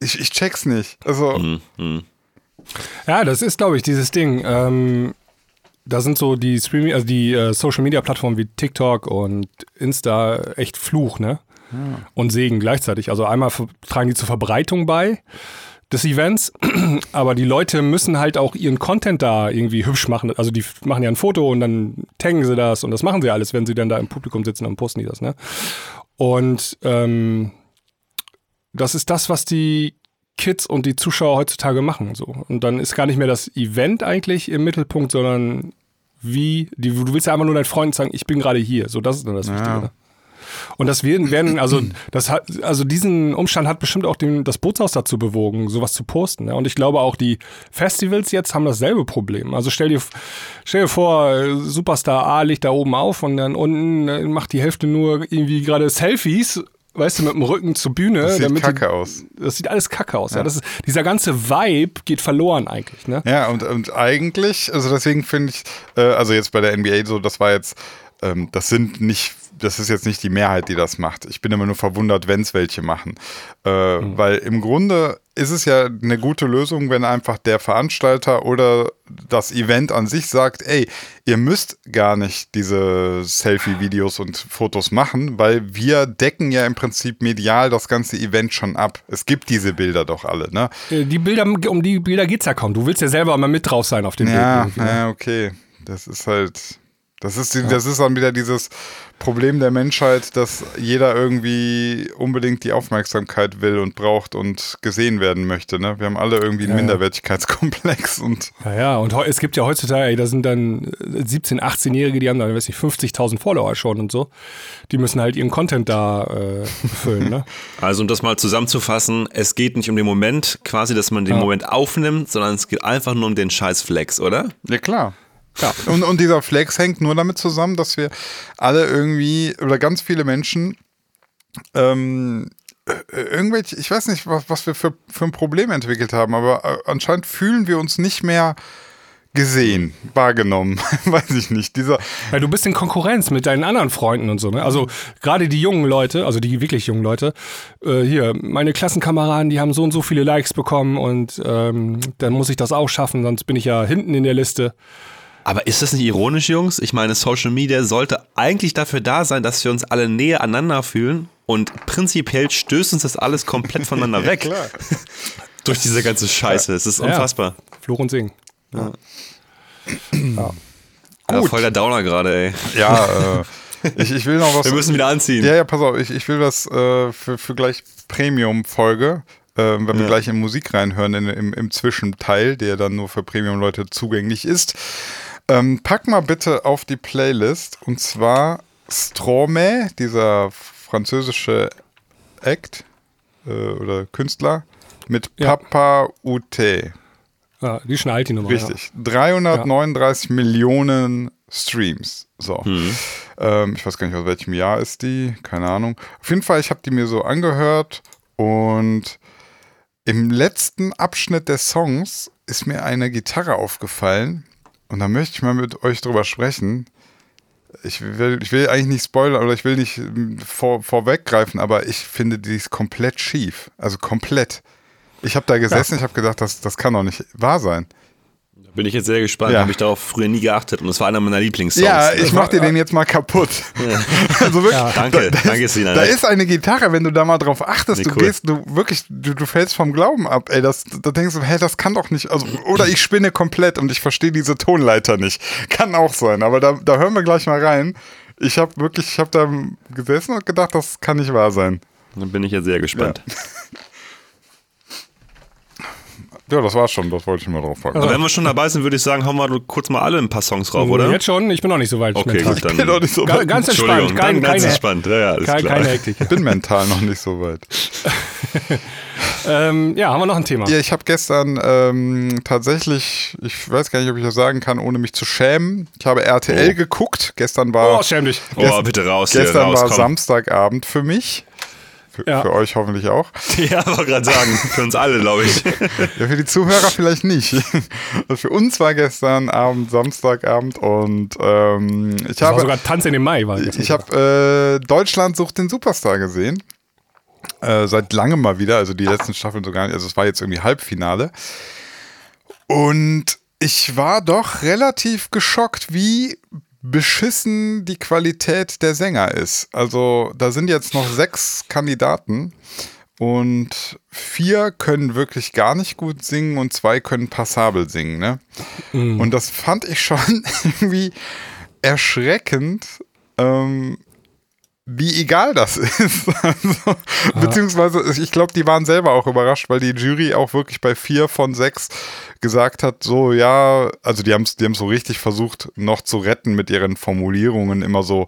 [SPEAKER 2] ich, ich check's nicht. Also,
[SPEAKER 1] Ja, das ist, glaube ich, dieses Ding. Ähm, da sind so die Streaming, also die äh, Social Media Plattformen wie TikTok und Insta echt Fluch, ne? Und Segen gleichzeitig. Also einmal tragen die zur Verbreitung bei des Events, aber die Leute müssen halt auch ihren Content da irgendwie hübsch machen. Also die machen ja ein Foto und dann taggen sie das und das machen sie alles, wenn sie dann da im Publikum sitzen und posten die das, ne? Und ähm, das ist das, was die Kids und die Zuschauer heutzutage machen. So. Und dann ist gar nicht mehr das Event eigentlich im Mittelpunkt, sondern wie, die, du willst ja einfach nur deinen Freunden sagen, ich bin gerade hier. So, das ist dann das Wichtige. Ne? Und das werden, werden also, das hat, also diesen Umstand hat bestimmt auch den, das Bootshaus dazu bewogen, sowas zu posten. Ne? Und ich glaube auch die Festivals jetzt haben dasselbe Problem. Also stell dir, stell dir vor, Superstar A legt da oben auf und dann unten äh, macht die Hälfte nur irgendwie gerade Selfies, weißt du, mit dem Rücken zur Bühne.
[SPEAKER 2] das sieht
[SPEAKER 1] damit die-
[SPEAKER 2] kacke aus.
[SPEAKER 1] das sieht alles kacke aus. Ja. Das ist, dieser ganze Vibe geht verloren eigentlich. Ne?
[SPEAKER 2] Ja, und, und eigentlich, also deswegen finde ich, äh, also jetzt bei der NBA so, das war jetzt, ähm, das sind nicht, das ist jetzt nicht die Mehrheit, die das macht. Ich bin immer nur verwundert, wenn es welche machen. Äh, Weil im Grunde ist es ja eine gute Lösung, wenn einfach der Veranstalter oder das Event an sich sagt, ey, ihr müsst gar nicht diese Selfie-Videos und Fotos machen, weil wir decken ja im Prinzip medial das ganze Event schon ab. Es gibt diese Bilder doch alle, ne?
[SPEAKER 1] Äh, Die Bilder, um die Bilder geht's ja kaum. Du willst ja selber mal mit drauf sein auf dem
[SPEAKER 2] Ja,
[SPEAKER 1] Bild. irgendwie, ne?
[SPEAKER 2] ja, okay. Das ist halt. Das ist, die, das ist dann wieder dieses Problem der Menschheit, dass jeder irgendwie unbedingt die Aufmerksamkeit will und braucht und gesehen werden möchte. Ne? Wir haben alle irgendwie einen
[SPEAKER 1] Ja.
[SPEAKER 2] Minderwertigkeitskomplex und
[SPEAKER 1] Ja, ja, und es gibt ja heutzutage, ey, da sind dann 17-, 18-Jährige, die haben dann, weiß ich, 50.000 Follower schon und so. Die müssen halt ihren Content da äh, befüllen, ne?
[SPEAKER 3] Also um das mal zusammenzufassen, es geht nicht um den Moment, quasi, dass man den
[SPEAKER 1] Ja.
[SPEAKER 3] Moment aufnimmt, sondern es geht einfach nur um den scheiß Flex, oder?
[SPEAKER 2] Ja, klar. Ja. Und, und dieser Flex hängt nur damit zusammen, dass wir alle irgendwie, oder ganz viele Menschen, ähm, äh, irgendwelche, ich weiß nicht, was, was wir für, für ein Problem entwickelt haben, aber äh, anscheinend fühlen wir uns nicht mehr gesehen, wahrgenommen, weiß ich nicht. Dieser,
[SPEAKER 1] Ja, du bist in Konkurrenz mit deinen anderen Freunden und so, ne? Also gerade die jungen Leute, also die wirklich jungen Leute, äh, hier, meine Klassenkameraden, die haben so und so viele Likes bekommen und ähm, dann muss ich das auch schaffen, sonst bin ich ja hinten in der Liste.
[SPEAKER 3] Aber ist das nicht ironisch, Jungs? Ich meine, Social Media sollte eigentlich dafür da sein, dass wir uns alle näher aneinander fühlen und prinzipiell stößt uns das alles komplett voneinander weg.
[SPEAKER 2] klar.
[SPEAKER 3] Durch diese ganze Scheiße. Es ist
[SPEAKER 1] Ja.
[SPEAKER 3] unfassbar.
[SPEAKER 1] Fluch und Singen.
[SPEAKER 3] Ja, voll der Downer gerade, ey.
[SPEAKER 2] Ja, äh, ich, ich will noch was.
[SPEAKER 3] Wir müssen wieder anziehen.
[SPEAKER 2] Ja, ja, pass auf, ich, ich will was äh, für, für gleich Premium-Folge, äh, wenn wir
[SPEAKER 3] Ja.
[SPEAKER 2] gleich in Musik reinhören, in, im, im Zwischenteil, der dann nur für Premium-Leute zugänglich ist. Ähm, pack mal bitte auf die Playlist und zwar Stromae, dieser französische Act äh, oder Künstler mit
[SPEAKER 1] Ja.
[SPEAKER 2] Papa UT.
[SPEAKER 1] Ja, die schnallt die Nummer.
[SPEAKER 2] Richtig. 339 Millionen Streams. So. Ähm, ich weiß gar nicht, aus welchem Jahr ist die. Keine Ahnung. Auf jeden Fall, ich habe die mir so angehört und im letzten Abschnitt des Songs ist mir eine Gitarre aufgefallen und da möchte ich mal mit euch drüber sprechen. Ich will, ich will eigentlich nicht spoilern oder ich will nicht ähm, vor, vorweggreifen, aber ich finde, die ist komplett schief. Also komplett. Ich habe da gesessen, ich habe gedacht, das, das kann doch nicht wahr sein.
[SPEAKER 3] Bin ich jetzt sehr gespannt.
[SPEAKER 2] Ja.
[SPEAKER 3] Habe ich darauf früher nie geachtet und es war einer meiner Lieblingssongs.
[SPEAKER 2] Ja, ich mach dir den jetzt mal kaputt. also wirklich,
[SPEAKER 1] Ja.
[SPEAKER 3] Danke,
[SPEAKER 2] da,
[SPEAKER 3] danke,
[SPEAKER 2] ist,
[SPEAKER 3] Sina.
[SPEAKER 2] da ist eine Gitarre, wenn du da mal drauf achtest,
[SPEAKER 3] Nee,
[SPEAKER 2] du
[SPEAKER 3] cool.
[SPEAKER 2] gehst, du wirklich, du, du fällst vom Glauben ab, ey, das, da denkst du, hey, das kann doch nicht, also, oder ich spinne komplett und ich verstehe diese Tonleiter nicht. Kann auch sein, aber da, da hören wir gleich mal rein. Ich habe wirklich, ich habe da gesessen und gedacht, das kann nicht wahr sein.
[SPEAKER 3] Dann bin ich jetzt sehr gespannt.
[SPEAKER 2] Ja, das war's schon, das wollte ich mal drauf packen.
[SPEAKER 3] Aber wenn wir schon dabei sind, würde ich sagen, hauen wir kurz mal alle ein paar Songs drauf, oder?
[SPEAKER 1] Jetzt schon, ich bin noch nicht so weit.
[SPEAKER 3] Okay, gut, dann.
[SPEAKER 2] bin doch nicht so weit.
[SPEAKER 1] Ganz entspannt, kein,
[SPEAKER 3] ganz
[SPEAKER 1] keine,
[SPEAKER 3] entspannt. Ja, ja, alles
[SPEAKER 1] kein,
[SPEAKER 3] klar.
[SPEAKER 1] keine Hektik.
[SPEAKER 2] Ich bin mental noch nicht so weit.
[SPEAKER 1] ähm, ja, haben wir noch ein Thema?
[SPEAKER 2] Ja, ich habe gestern ähm, tatsächlich, ich weiß gar nicht, ob ich das sagen kann, ohne mich zu schämen. Ich habe RTL
[SPEAKER 3] Oh.
[SPEAKER 2] geguckt. Gestern war,
[SPEAKER 1] Oh, schäm dich.
[SPEAKER 3] Oh, bitte raus hier,
[SPEAKER 2] gestern
[SPEAKER 3] raus,
[SPEAKER 2] war
[SPEAKER 3] komm.
[SPEAKER 2] Samstagabend für mich. Für,
[SPEAKER 1] Ja.
[SPEAKER 2] für euch hoffentlich auch.
[SPEAKER 3] Ja, wollte gerade sagen, für uns alle, glaube ich.
[SPEAKER 2] Ja, für die Zuhörer vielleicht nicht. Für uns war gestern Abend Samstagabend und ähm, ich
[SPEAKER 1] Das war
[SPEAKER 2] habe
[SPEAKER 1] sogar Tanz in den Mai. War das
[SPEAKER 2] ich habe äh, Deutschland sucht den Superstar gesehen. Äh, seit langem mal wieder, also die letzten Staffeln sogar nicht. Also es war jetzt irgendwie Halbfinale. Und ich war doch relativ geschockt, wie beschissen die Qualität der Sänger ist. Also da sind jetzt noch sechs Kandidaten und vier können wirklich gar nicht gut singen und zwei können passabel singen. Ne? Und das fand ich schon irgendwie erschreckend, ähm, wie egal das ist. Also, Beziehungsweise, ich glaube, die waren selber auch überrascht, weil die Jury auch wirklich bei vier von sechs gesagt hat, so ja, also die haben es die haben's so richtig versucht, noch zu retten mit ihren Formulierungen. Immer so,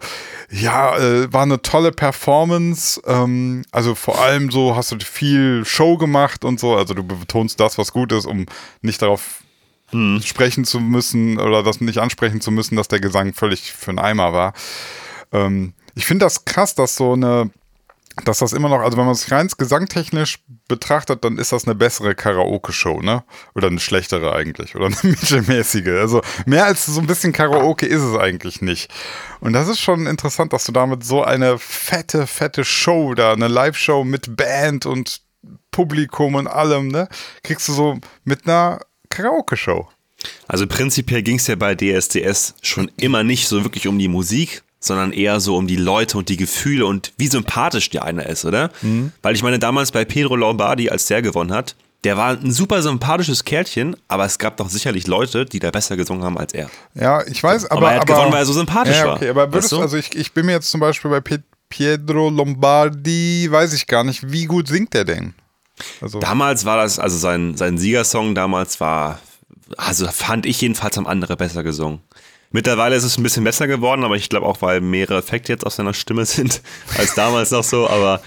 [SPEAKER 2] ja, äh, war eine tolle Performance. Ähm, also vor allem so hast du viel Show gemacht und so. Also du betonst das, was gut ist, um nicht darauf sprechen zu müssen oder das nicht ansprechen zu müssen, dass der Gesang völlig für einen Eimer war. Ähm, ich finde das krass, dass so eine, dass das immer noch, also wenn man es rein gesangtechnisch betrachtet, dann ist das eine bessere Karaoke-Show, ne? Oder eine schlechtere eigentlich. Oder eine mittelmäßige. Also mehr als so ein bisschen Karaoke ist es eigentlich nicht. Und das ist schon interessant, dass du damit so eine fette, fette Show da, eine Live-Show mit Band und Publikum und allem, ne? Kriegst du so mit einer Karaoke-Show.
[SPEAKER 3] Also prinzipiell ging es ja bei DSDS schon immer nicht so wirklich um die Musik, sondern eher so um die Leute und die Gefühle und wie sympathisch der einer ist, oder? Weil ich meine, damals bei Pedro Lombardi, als der gewonnen hat, der war ein super sympathisches Kerlchen, aber es gab doch sicherlich Leute, die da besser gesungen haben als er.
[SPEAKER 2] Ja, ich weiß, aber.
[SPEAKER 3] Aber er hat gewonnen, weil er so sympathisch
[SPEAKER 2] ja,
[SPEAKER 3] war.
[SPEAKER 2] okay, aber würdest
[SPEAKER 3] Weißt du?
[SPEAKER 2] also ich, ich bin mir jetzt zum Beispiel bei Pe Pietro Lombardi, weiß ich gar nicht, wie gut singt der denn? Also,
[SPEAKER 3] Damals war das, also sein, sein Siegersong damals war, also fand ich jedenfalls am andere besser gesungen. Mittlerweile ist es ein bisschen besser geworden, aber ich glaube auch, weil mehrere Effekte jetzt auf seiner Stimme sind, als damals noch so, aber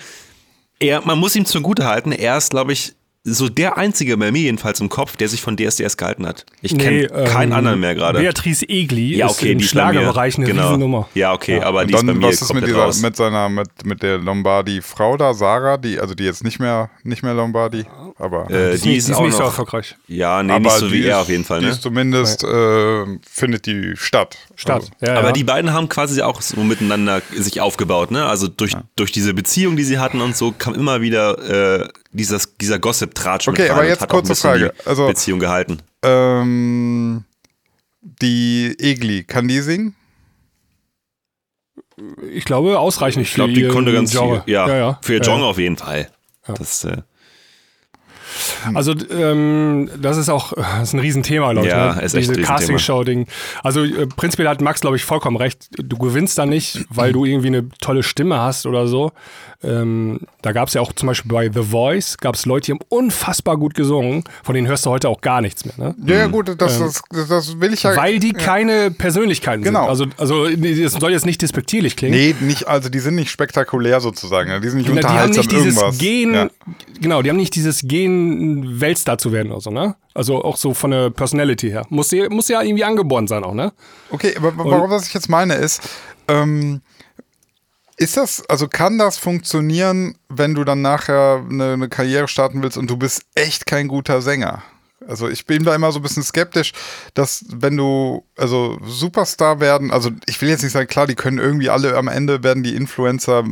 [SPEAKER 3] er, man muss ihm zugute halten, er ist, glaube ich, so der einzige bei mir jedenfalls im Kopf, der sich von DSDS gehalten hat. Ich kenne keinen
[SPEAKER 1] ähm,
[SPEAKER 3] anderen mehr gerade.
[SPEAKER 1] Beatrice Egli
[SPEAKER 3] Ja,
[SPEAKER 1] ist
[SPEAKER 3] okay,
[SPEAKER 1] im
[SPEAKER 3] die ist bei mir.
[SPEAKER 1] Schlagerbereich eine
[SPEAKER 3] genau.
[SPEAKER 1] Riesennummer.
[SPEAKER 3] Ja, okay, aber
[SPEAKER 2] und
[SPEAKER 3] die ist bei
[SPEAKER 2] dann,
[SPEAKER 3] mir
[SPEAKER 2] was ist mit dieser,
[SPEAKER 3] raus.
[SPEAKER 2] mit seiner, mit, mit der Lombardi-Frau da, Sarah, die, also die jetzt nicht mehr, nicht mehr Lombardi, aber.
[SPEAKER 3] äh,
[SPEAKER 1] Die,
[SPEAKER 3] die
[SPEAKER 1] ist,
[SPEAKER 3] ist, auch
[SPEAKER 1] nicht so
[SPEAKER 3] noch,
[SPEAKER 1] erfolgreich.
[SPEAKER 3] ja, nee,
[SPEAKER 2] aber
[SPEAKER 3] nicht so
[SPEAKER 2] die
[SPEAKER 3] wie er
[SPEAKER 2] ist-
[SPEAKER 3] auf jeden Fall,
[SPEAKER 2] Die
[SPEAKER 3] ne?
[SPEAKER 2] ist zumindest, äh, findet die statt.
[SPEAKER 1] Stadt.
[SPEAKER 2] Also,
[SPEAKER 1] Ja,
[SPEAKER 3] Aber
[SPEAKER 1] ja.
[SPEAKER 3] die beiden haben quasi auch so miteinander sich aufgebaut, ne? Also durch, durch diese Beziehung, die sie hatten und so, kam immer wieder äh, dieses, dieser Gossip-Tratsch mit
[SPEAKER 2] Okay,
[SPEAKER 3] rein
[SPEAKER 2] aber
[SPEAKER 3] und
[SPEAKER 2] jetzt
[SPEAKER 3] hat auch ein
[SPEAKER 2] kurze Frage.
[SPEAKER 3] Die
[SPEAKER 2] Also-
[SPEAKER 3] Beziehung gehalten.
[SPEAKER 2] ähm, die Egli, kann die singen?
[SPEAKER 1] ich glaube, ausreichend
[SPEAKER 3] Ich glaube, die konnte ganz
[SPEAKER 1] Genre.
[SPEAKER 3] viel. Ja,
[SPEAKER 1] ja, ja.
[SPEAKER 3] für ihr Genre
[SPEAKER 1] ja.
[SPEAKER 3] auf jeden Fall. Das, äh,
[SPEAKER 1] Also ähm, das ist auch das ist ein Riesenthema, ich.
[SPEAKER 3] Ja,
[SPEAKER 1] ne?
[SPEAKER 3] ist echt
[SPEAKER 1] Diese
[SPEAKER 3] ein Riesenthema.
[SPEAKER 1] Castingshow-Ding. Also äh, prinzipiell hat Max, glaube ich, vollkommen recht. Du gewinnst da nicht, weil du irgendwie eine tolle Stimme hast oder so. Ähm, da gab es ja auch zum Beispiel bei The Voice, gab es Leute, die haben unfassbar gut gesungen. Von denen hörst du heute auch gar nichts mehr. Ne?
[SPEAKER 2] Ja, ja, gut, das, das, das, das will ich ja.
[SPEAKER 1] Weil die keine Persönlichkeiten
[SPEAKER 2] Genau.
[SPEAKER 1] sind. Also, also das soll jetzt nicht despektierlich klingen.
[SPEAKER 2] Nee, nicht, also die sind nicht spektakulär sozusagen. ja. Die sind nicht
[SPEAKER 1] Genau, die haben
[SPEAKER 2] unterhaltsam
[SPEAKER 1] nicht dieses
[SPEAKER 2] irgendwas.
[SPEAKER 1] Gen,
[SPEAKER 2] Ja.
[SPEAKER 1] genau, die haben nicht dieses Gen, Weltstar zu werden oder so, ne? Also auch so von der Personality her. Muss, ja- muss ja irgendwie angeboren sein auch, ne?
[SPEAKER 2] Okay, aber warum was ich jetzt meine ist, ähm, ist das, also kann das funktionieren, wenn du dann nachher eine, eine Karriere starten willst und du bist echt kein guter Sänger? Also ich bin da immer so ein bisschen skeptisch, dass wenn du, also Superstar werden, also ich will jetzt nicht sagen, klar, die können irgendwie alle am Ende werden die Influencer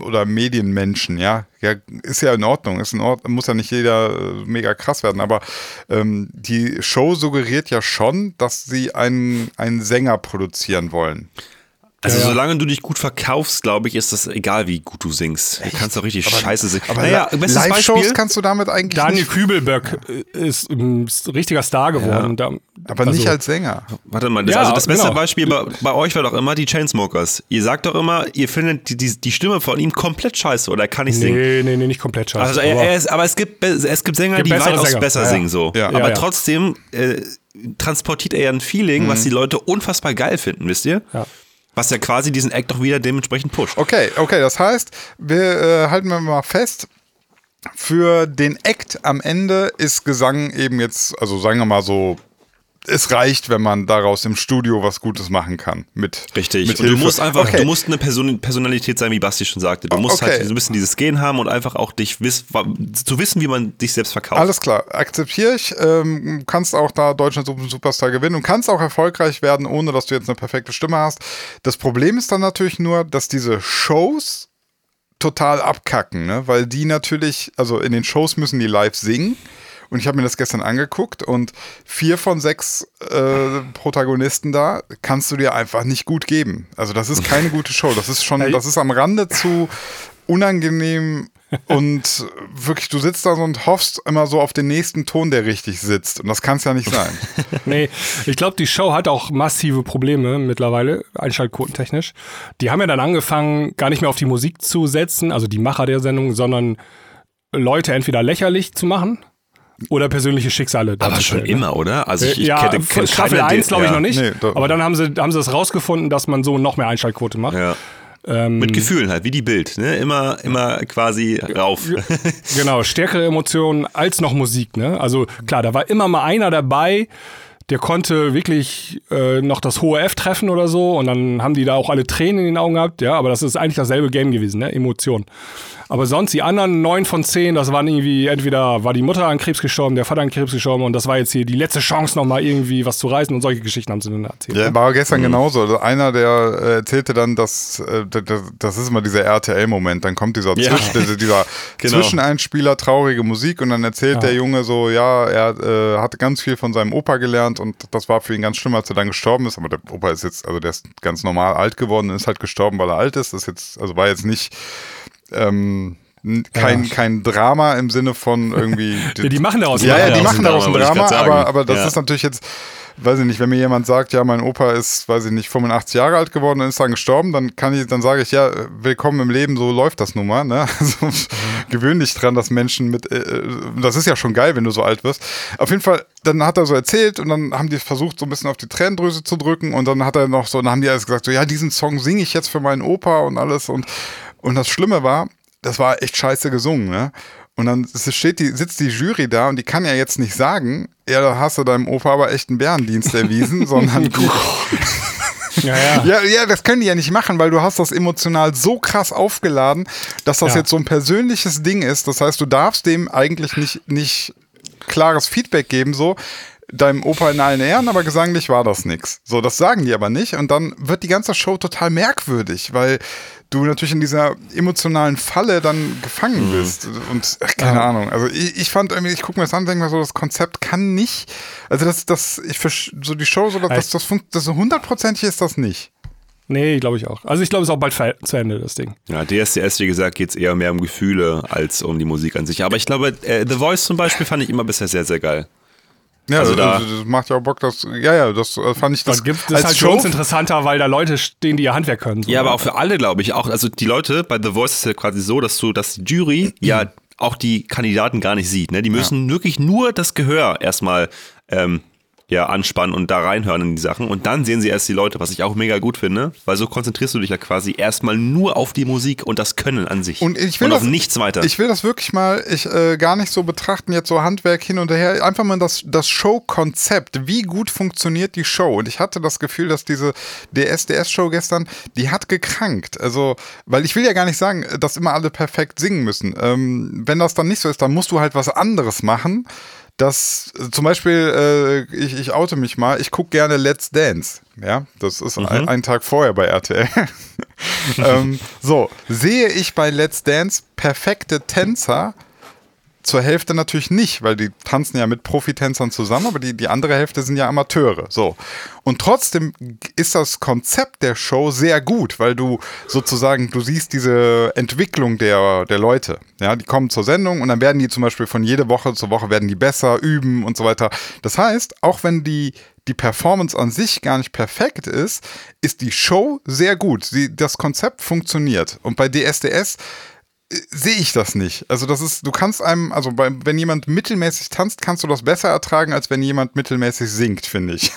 [SPEAKER 2] oder Medienmenschen, ja. Ja, ist ja in Ordnung, ist in Ordnung, muss ja nicht jeder äh, mega krass werden, aber ähm, die Show suggeriert ja schon, dass sie einen, einen Sänger produzieren wollen.
[SPEAKER 3] Also
[SPEAKER 1] Ja, ja.
[SPEAKER 3] solange du dich gut verkaufst, glaube ich, ist das egal, wie gut du singst. Du kannst auch richtig scheiße singen.
[SPEAKER 2] Aber
[SPEAKER 3] naja,
[SPEAKER 2] Live-Shows kannst du damit eigentlich
[SPEAKER 1] Daniel
[SPEAKER 2] nicht,
[SPEAKER 1] Kübelböck äh, ist ein richtiger Star geworden. Da,
[SPEAKER 2] aber
[SPEAKER 1] also,
[SPEAKER 2] nicht als Sänger.
[SPEAKER 3] Warte mal, das,
[SPEAKER 1] Ja,
[SPEAKER 3] also das beste
[SPEAKER 1] genau.
[SPEAKER 3] Beispiel bei, bei euch war doch immer die Chainsmokers. Ihr sagt doch immer, ihr findet die, die, die Stimme von ihm komplett scheiße oder er kann nicht singen.
[SPEAKER 1] Nee, nee, nee, nicht komplett scheiße.
[SPEAKER 3] Also er,
[SPEAKER 1] aber-
[SPEAKER 3] er ist, aber es gibt, es gibt Sänger,
[SPEAKER 1] Gibt
[SPEAKER 3] die weitaus
[SPEAKER 1] Sänger.
[SPEAKER 3] besser
[SPEAKER 1] Ja, ja.
[SPEAKER 3] singen so.
[SPEAKER 2] Ja.
[SPEAKER 3] Aber
[SPEAKER 1] Ja, ja.
[SPEAKER 3] trotzdem äh, transportiert er ja ein Feeling, was die Leute unfassbar geil finden, wisst ihr?
[SPEAKER 1] Ja.
[SPEAKER 3] Was ja quasi diesen Act doch wieder dementsprechend pusht.
[SPEAKER 2] Okay, okay, das heißt, wir äh, halten wir mal fest, für den Act am Ende ist Gesang eben jetzt, also sagen wir mal so, es reicht, wenn man daraus im Studio was Gutes machen kann. Mit,
[SPEAKER 3] Richtig.
[SPEAKER 2] Mit
[SPEAKER 3] und du musst einfach,
[SPEAKER 2] okay.
[SPEAKER 3] du musst eine Person, Personalität sein, wie Basti schon sagte. Du musst
[SPEAKER 2] Okay.
[SPEAKER 3] halt so ein bisschen dieses Gen haben und einfach auch dich wiss, zu wissen, wie man dich selbst verkauft.
[SPEAKER 2] Alles klar, akzeptiere ich. Ähm, kannst auch da Deutschland Superstar gewinnen und kannst auch erfolgreich werden, ohne dass du jetzt eine perfekte Stimme hast. Das Problem ist dann natürlich nur, dass diese Shows total abkacken, ne? weil die natürlich, also in den Shows müssen die live singen. Und ich habe mir das gestern angeguckt und vier von sechs äh, Protagonisten da kannst du dir einfach nicht gut geben. Also das ist keine gute Show. Das ist schon, das ist am Rande zu unangenehm und wirklich, du sitzt da so und hoffst immer so auf den nächsten Ton, der richtig sitzt. Und das kann es ja nicht sein.
[SPEAKER 1] Nee, ich glaube, die Show hat auch massive Probleme mittlerweile, einschaltquotentechnisch. Die haben ja dann angefangen, gar nicht mehr auf die Musik zu setzen, also die Macher der Sendung, sondern Leute entweder lächerlich zu machen oder persönliche Schicksale
[SPEAKER 3] aber schon
[SPEAKER 1] ne?
[SPEAKER 3] immer, oder? Also ich, ich
[SPEAKER 1] ja,
[SPEAKER 3] kenne, kenn
[SPEAKER 1] Staffel
[SPEAKER 3] keine,
[SPEAKER 1] 1 glaube ich
[SPEAKER 3] ja.
[SPEAKER 1] noch nicht.
[SPEAKER 2] Nee,
[SPEAKER 1] aber dann haben sie, haben sie es rausgefunden, dass man so noch mehr Einschaltquote macht.
[SPEAKER 3] Ja.
[SPEAKER 1] Ähm,
[SPEAKER 3] Mit Gefühlen halt, wie die Bild, ne? Immer, immer quasi rauf.
[SPEAKER 1] Genau, stärkere Emotionen als noch Musik, ne? Also klar, da war immer mal einer dabei, der konnte wirklich äh, noch das hohe F treffen oder so und dann haben die da auch alle Tränen in den Augen gehabt, ja, aber das ist eigentlich dasselbe Game gewesen, ne? Emotion. Aber sonst die anderen neun von zehn, das waren irgendwie, entweder war die Mutter an Krebs gestorben, der Vater an Krebs gestorben und das war jetzt hier die letzte Chance, nochmal irgendwie was zu reißen und solche Geschichten haben sie dann erzählt. ne?
[SPEAKER 2] War gestern genauso. Also einer, der äh, erzählte dann, dass äh, d- d- das ist immer dieser RTL-Moment. Dann kommt dieser,
[SPEAKER 3] Ja.
[SPEAKER 2] Zwisch dieser,
[SPEAKER 3] Genau.
[SPEAKER 2] Zwischeneinspieler, traurige Musik und dann erzählt der Junge so, ja, er äh, hatte ganz viel von seinem Opa gelernt und das war für ihn ganz schlimm, als er dann gestorben ist. Aber der Opa ist jetzt, also der ist ganz normal alt geworden und ist halt gestorben, weil er alt ist. Das ist jetzt, also war jetzt nicht ähm, Kein, kein Drama im Sinne von irgendwie.
[SPEAKER 1] Ja, die machen daraus ein
[SPEAKER 2] Ja, ja,
[SPEAKER 1] Drama.
[SPEAKER 2] die machen daraus ein
[SPEAKER 3] Drama,
[SPEAKER 2] Drama, aber, aber das
[SPEAKER 3] Ja.
[SPEAKER 2] ist natürlich jetzt, weiß ich nicht, wenn mir jemand sagt, ja, mein Opa ist, weiß ich nicht, 85 Jahre alt geworden und ist dann gestorben, dann kann ich, dann sage ich, ja, willkommen im Leben, so läuft das nun mal. Ne? Also
[SPEAKER 3] Mhm.
[SPEAKER 2] gewöhn dich dran, dass Menschen mit, äh, das ist ja schon geil, wenn du so alt wirst. Auf jeden Fall, dann hat er so erzählt und dann haben die versucht, so ein bisschen auf die Tränendrüse zu drücken und dann hat er noch so, dann haben die alles gesagt, so, ja, diesen Song singe ich jetzt für meinen Opa und alles und, und das Schlimme war, das war echt scheiße gesungen, ne? Und dann steht die, sitzt die Jury da und die kann ja jetzt nicht sagen, ja, da hast du deinem Opa aber echt einen Bärendienst erwiesen, sondern
[SPEAKER 1] Ja, ja.
[SPEAKER 2] ja, ja, das können die ja nicht machen, weil du hast das emotional so krass aufgeladen, dass das
[SPEAKER 1] Ja.
[SPEAKER 2] jetzt so ein persönliches Ding ist. Das heißt, du darfst dem eigentlich nicht, nicht klares Feedback geben, so deinem Opa in allen Ehren, aber gesanglich war das nix. So, das sagen die aber nicht und dann wird die ganze Show total merkwürdig, weil du natürlich in dieser emotionalen Falle dann gefangen bist und ach, keine Ahnung. Also ich, ich fand irgendwie, ich gucke mir das an, denke mir so, das Konzept kann nicht, also das, das, ich versch- so die Show, so das, das, das, funkt- das so hundertprozentig ist das nicht.
[SPEAKER 1] Nee, glaube ich auch. Also ich glaube, es ist auch bald zu Ende, das Ding.
[SPEAKER 3] Ja, DSDS, wie gesagt, geht es eher mehr um Gefühle als um die Musik an sich. Aber ich glaube, äh, The Voice zum Beispiel fand ich immer bisher sehr, sehr geil.
[SPEAKER 2] Ja,
[SPEAKER 3] Also da-
[SPEAKER 2] das, das macht ja auch Bock, das, ja, ja, das äh, fand ich das
[SPEAKER 1] Das gibt es
[SPEAKER 2] als
[SPEAKER 1] halt
[SPEAKER 2] Show.
[SPEAKER 1] uns interessanter, weil da Leute stehen, die ihr Handwerk können. So.
[SPEAKER 3] Ja, aber auch für alle, glaube ich. Auch, also die Leute bei The Voice ist ja quasi so, dass du, dass die Jury ja auch die Kandidaten gar nicht sieht. Ne? Die müssen wirklich nur das Gehör erstmal ähm, ja, anspannen und da reinhören in die Sachen. Und dann sehen sie erst die Leute, was ich auch mega gut finde, weil so konzentrierst du dich ja quasi erstmal nur auf die Musik und das Können an sich.
[SPEAKER 2] Und ich will
[SPEAKER 3] und
[SPEAKER 2] das,
[SPEAKER 3] auf nichts weiter.
[SPEAKER 2] Ich will das wirklich mal ich, äh, gar nicht so betrachten, jetzt so Handwerk hin und her. Einfach mal das, das Show-Konzept. Wie gut funktioniert die Show? Und ich hatte das Gefühl, dass diese DSDS-Show gestern, die hat gekrankt. Also, weil ich will ja gar nicht sagen, dass immer alle perfekt singen müssen. Ähm, wenn das dann nicht so ist, dann musst du halt was anderes machen. Das äh, zum Beispiel, äh, ich, ich oute mich mal, ich gucke gerne Let's Dance. Ja, das ist ein, ein Tag vorher bei RTL. ähm, so, sehe ich bei Let's Dance perfekte Tänzer? Zur Hälfte natürlich nicht, weil die tanzen ja mit Profitänzern zusammen, aber die, die andere Hälfte sind ja Amateure. So. Und trotzdem ist das Konzept der Show sehr gut, weil du sozusagen, du siehst diese Entwicklung der, der Leute. Ja, die kommen zur Sendung und dann werden die zum Beispiel von jede Woche zur Woche werden die besser, üben und so weiter. Das heißt, auch wenn die, die Performance an sich gar nicht perfekt ist, ist die Show sehr gut. Sie, das Konzept funktioniert. Und bei DSDS sehe ich das nicht. Also das ist, du kannst einem, also bei, wenn jemand mittelmäßig tanzt, kannst du das besser ertragen, als wenn jemand mittelmäßig singt, finde ich.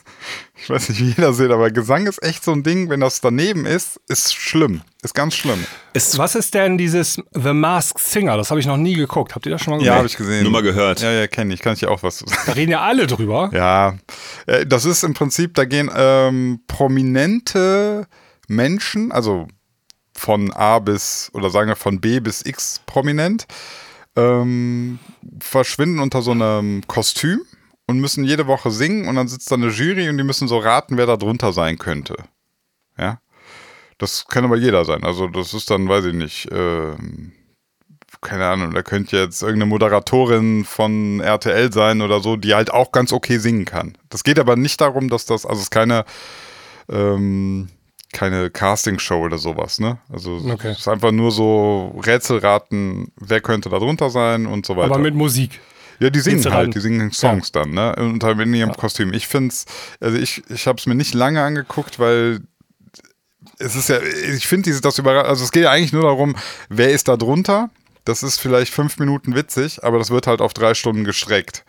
[SPEAKER 2] ich weiß nicht, wie jeder sieht, aber Gesang ist echt so ein Ding, wenn das daneben ist, ist schlimm. Ist ganz schlimm.
[SPEAKER 1] Was ist denn dieses The Masked Singer? Das habe ich noch nie geguckt. Habt ihr das schon mal
[SPEAKER 2] Ja,
[SPEAKER 1] gehört?
[SPEAKER 2] habe ich gesehen.
[SPEAKER 3] Nur mal gehört.
[SPEAKER 2] Ja, ja, kenne ich. Kann ich ja auch was zu sagen.
[SPEAKER 1] Da reden ja alle drüber.
[SPEAKER 2] Ja, äh, das ist im Prinzip, da gehen ähm, prominente Menschen, also von A bis, oder sagen wir von B bis X prominent, ähm, verschwinden unter so einem Kostüm und müssen jede Woche singen und dann sitzt da eine Jury und die müssen so raten, wer da drunter sein könnte. Ja. Das kann aber jeder sein. Also das ist dann, weiß ich nicht, ähm, keine Ahnung, da könnte jetzt irgendeine Moderatorin von RTL sein oder so, die halt auch ganz okay singen kann. Das geht aber nicht darum, dass das, also es ist keine, ähm, keine Castingshow oder sowas, ne? Also
[SPEAKER 1] Okay.
[SPEAKER 2] es ist einfach nur so Rätselraten, wer könnte da drunter sein und so weiter.
[SPEAKER 1] Aber mit Musik.
[SPEAKER 2] Ja, die singen halt, die singen Songs dann, ne? Unter in ihrem Kostüm. Ich find's, also ich, ich habe es mir nicht lange angeguckt, weil es ist ja, ich finde dieses, das über, also es geht ja eigentlich nur darum, wer ist da drunter? Das ist vielleicht fünf Minuten witzig, aber das wird halt auf drei Stunden gestreckt.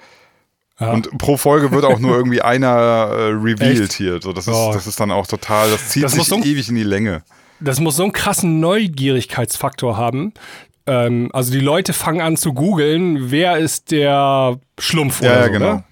[SPEAKER 1] Ja.
[SPEAKER 2] Und pro Folge wird auch nur irgendwie einer äh, revealed
[SPEAKER 1] Echt?
[SPEAKER 2] hier. So, das, ist,
[SPEAKER 1] Oh.
[SPEAKER 2] das ist dann auch total, das zieht
[SPEAKER 1] Das
[SPEAKER 2] sich
[SPEAKER 1] muss so ein-
[SPEAKER 2] ewig in die Länge.
[SPEAKER 1] Das muss so einen krassen Neugierigkeitsfaktor haben. Ähm, also die Leute fangen an zu googeln, wer ist der Schlumpf
[SPEAKER 2] Ja,
[SPEAKER 1] oder
[SPEAKER 2] ja,
[SPEAKER 1] so,
[SPEAKER 2] genau.
[SPEAKER 1] ne?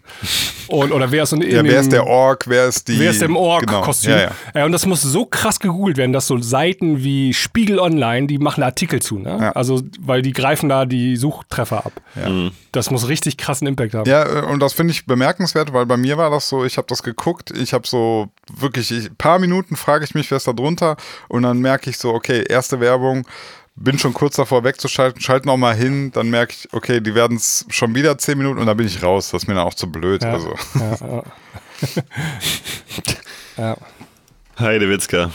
[SPEAKER 1] Und, oder wer ist in, in
[SPEAKER 2] Ja, wer
[SPEAKER 1] dem-
[SPEAKER 2] ist der Ork, wer ist die.
[SPEAKER 1] Wer ist im
[SPEAKER 2] Genau,
[SPEAKER 1] Ork-Kostüm?
[SPEAKER 2] Ja, ja.
[SPEAKER 1] und das muss so krass gegoogelt werden, dass so Seiten wie Spiegel Online, die machen Artikel zu, ne?
[SPEAKER 2] Ja.
[SPEAKER 1] Also, weil die greifen da die Suchtreffer ab.
[SPEAKER 3] Mhm.
[SPEAKER 1] Das muss richtig krassen Impact haben.
[SPEAKER 2] Ja, äh, und das finde ich bemerkenswert, weil bei mir war das so, ich habe das geguckt, ich habe so wirklich, ein paar Minuten frage ich mich, wer ist da drunter und dann merke ich so, okay, erste Werbung, bin schon kurz davor wegzuschalten, schalte noch mal hin, dann merke ich, okay, die werden es schon wieder zehn Minuten und dann bin ich raus, das ist mir dann auch zu blöd.
[SPEAKER 1] Ja.
[SPEAKER 2] Also.
[SPEAKER 1] Ja, ja. ja.
[SPEAKER 3] Heide Witzka.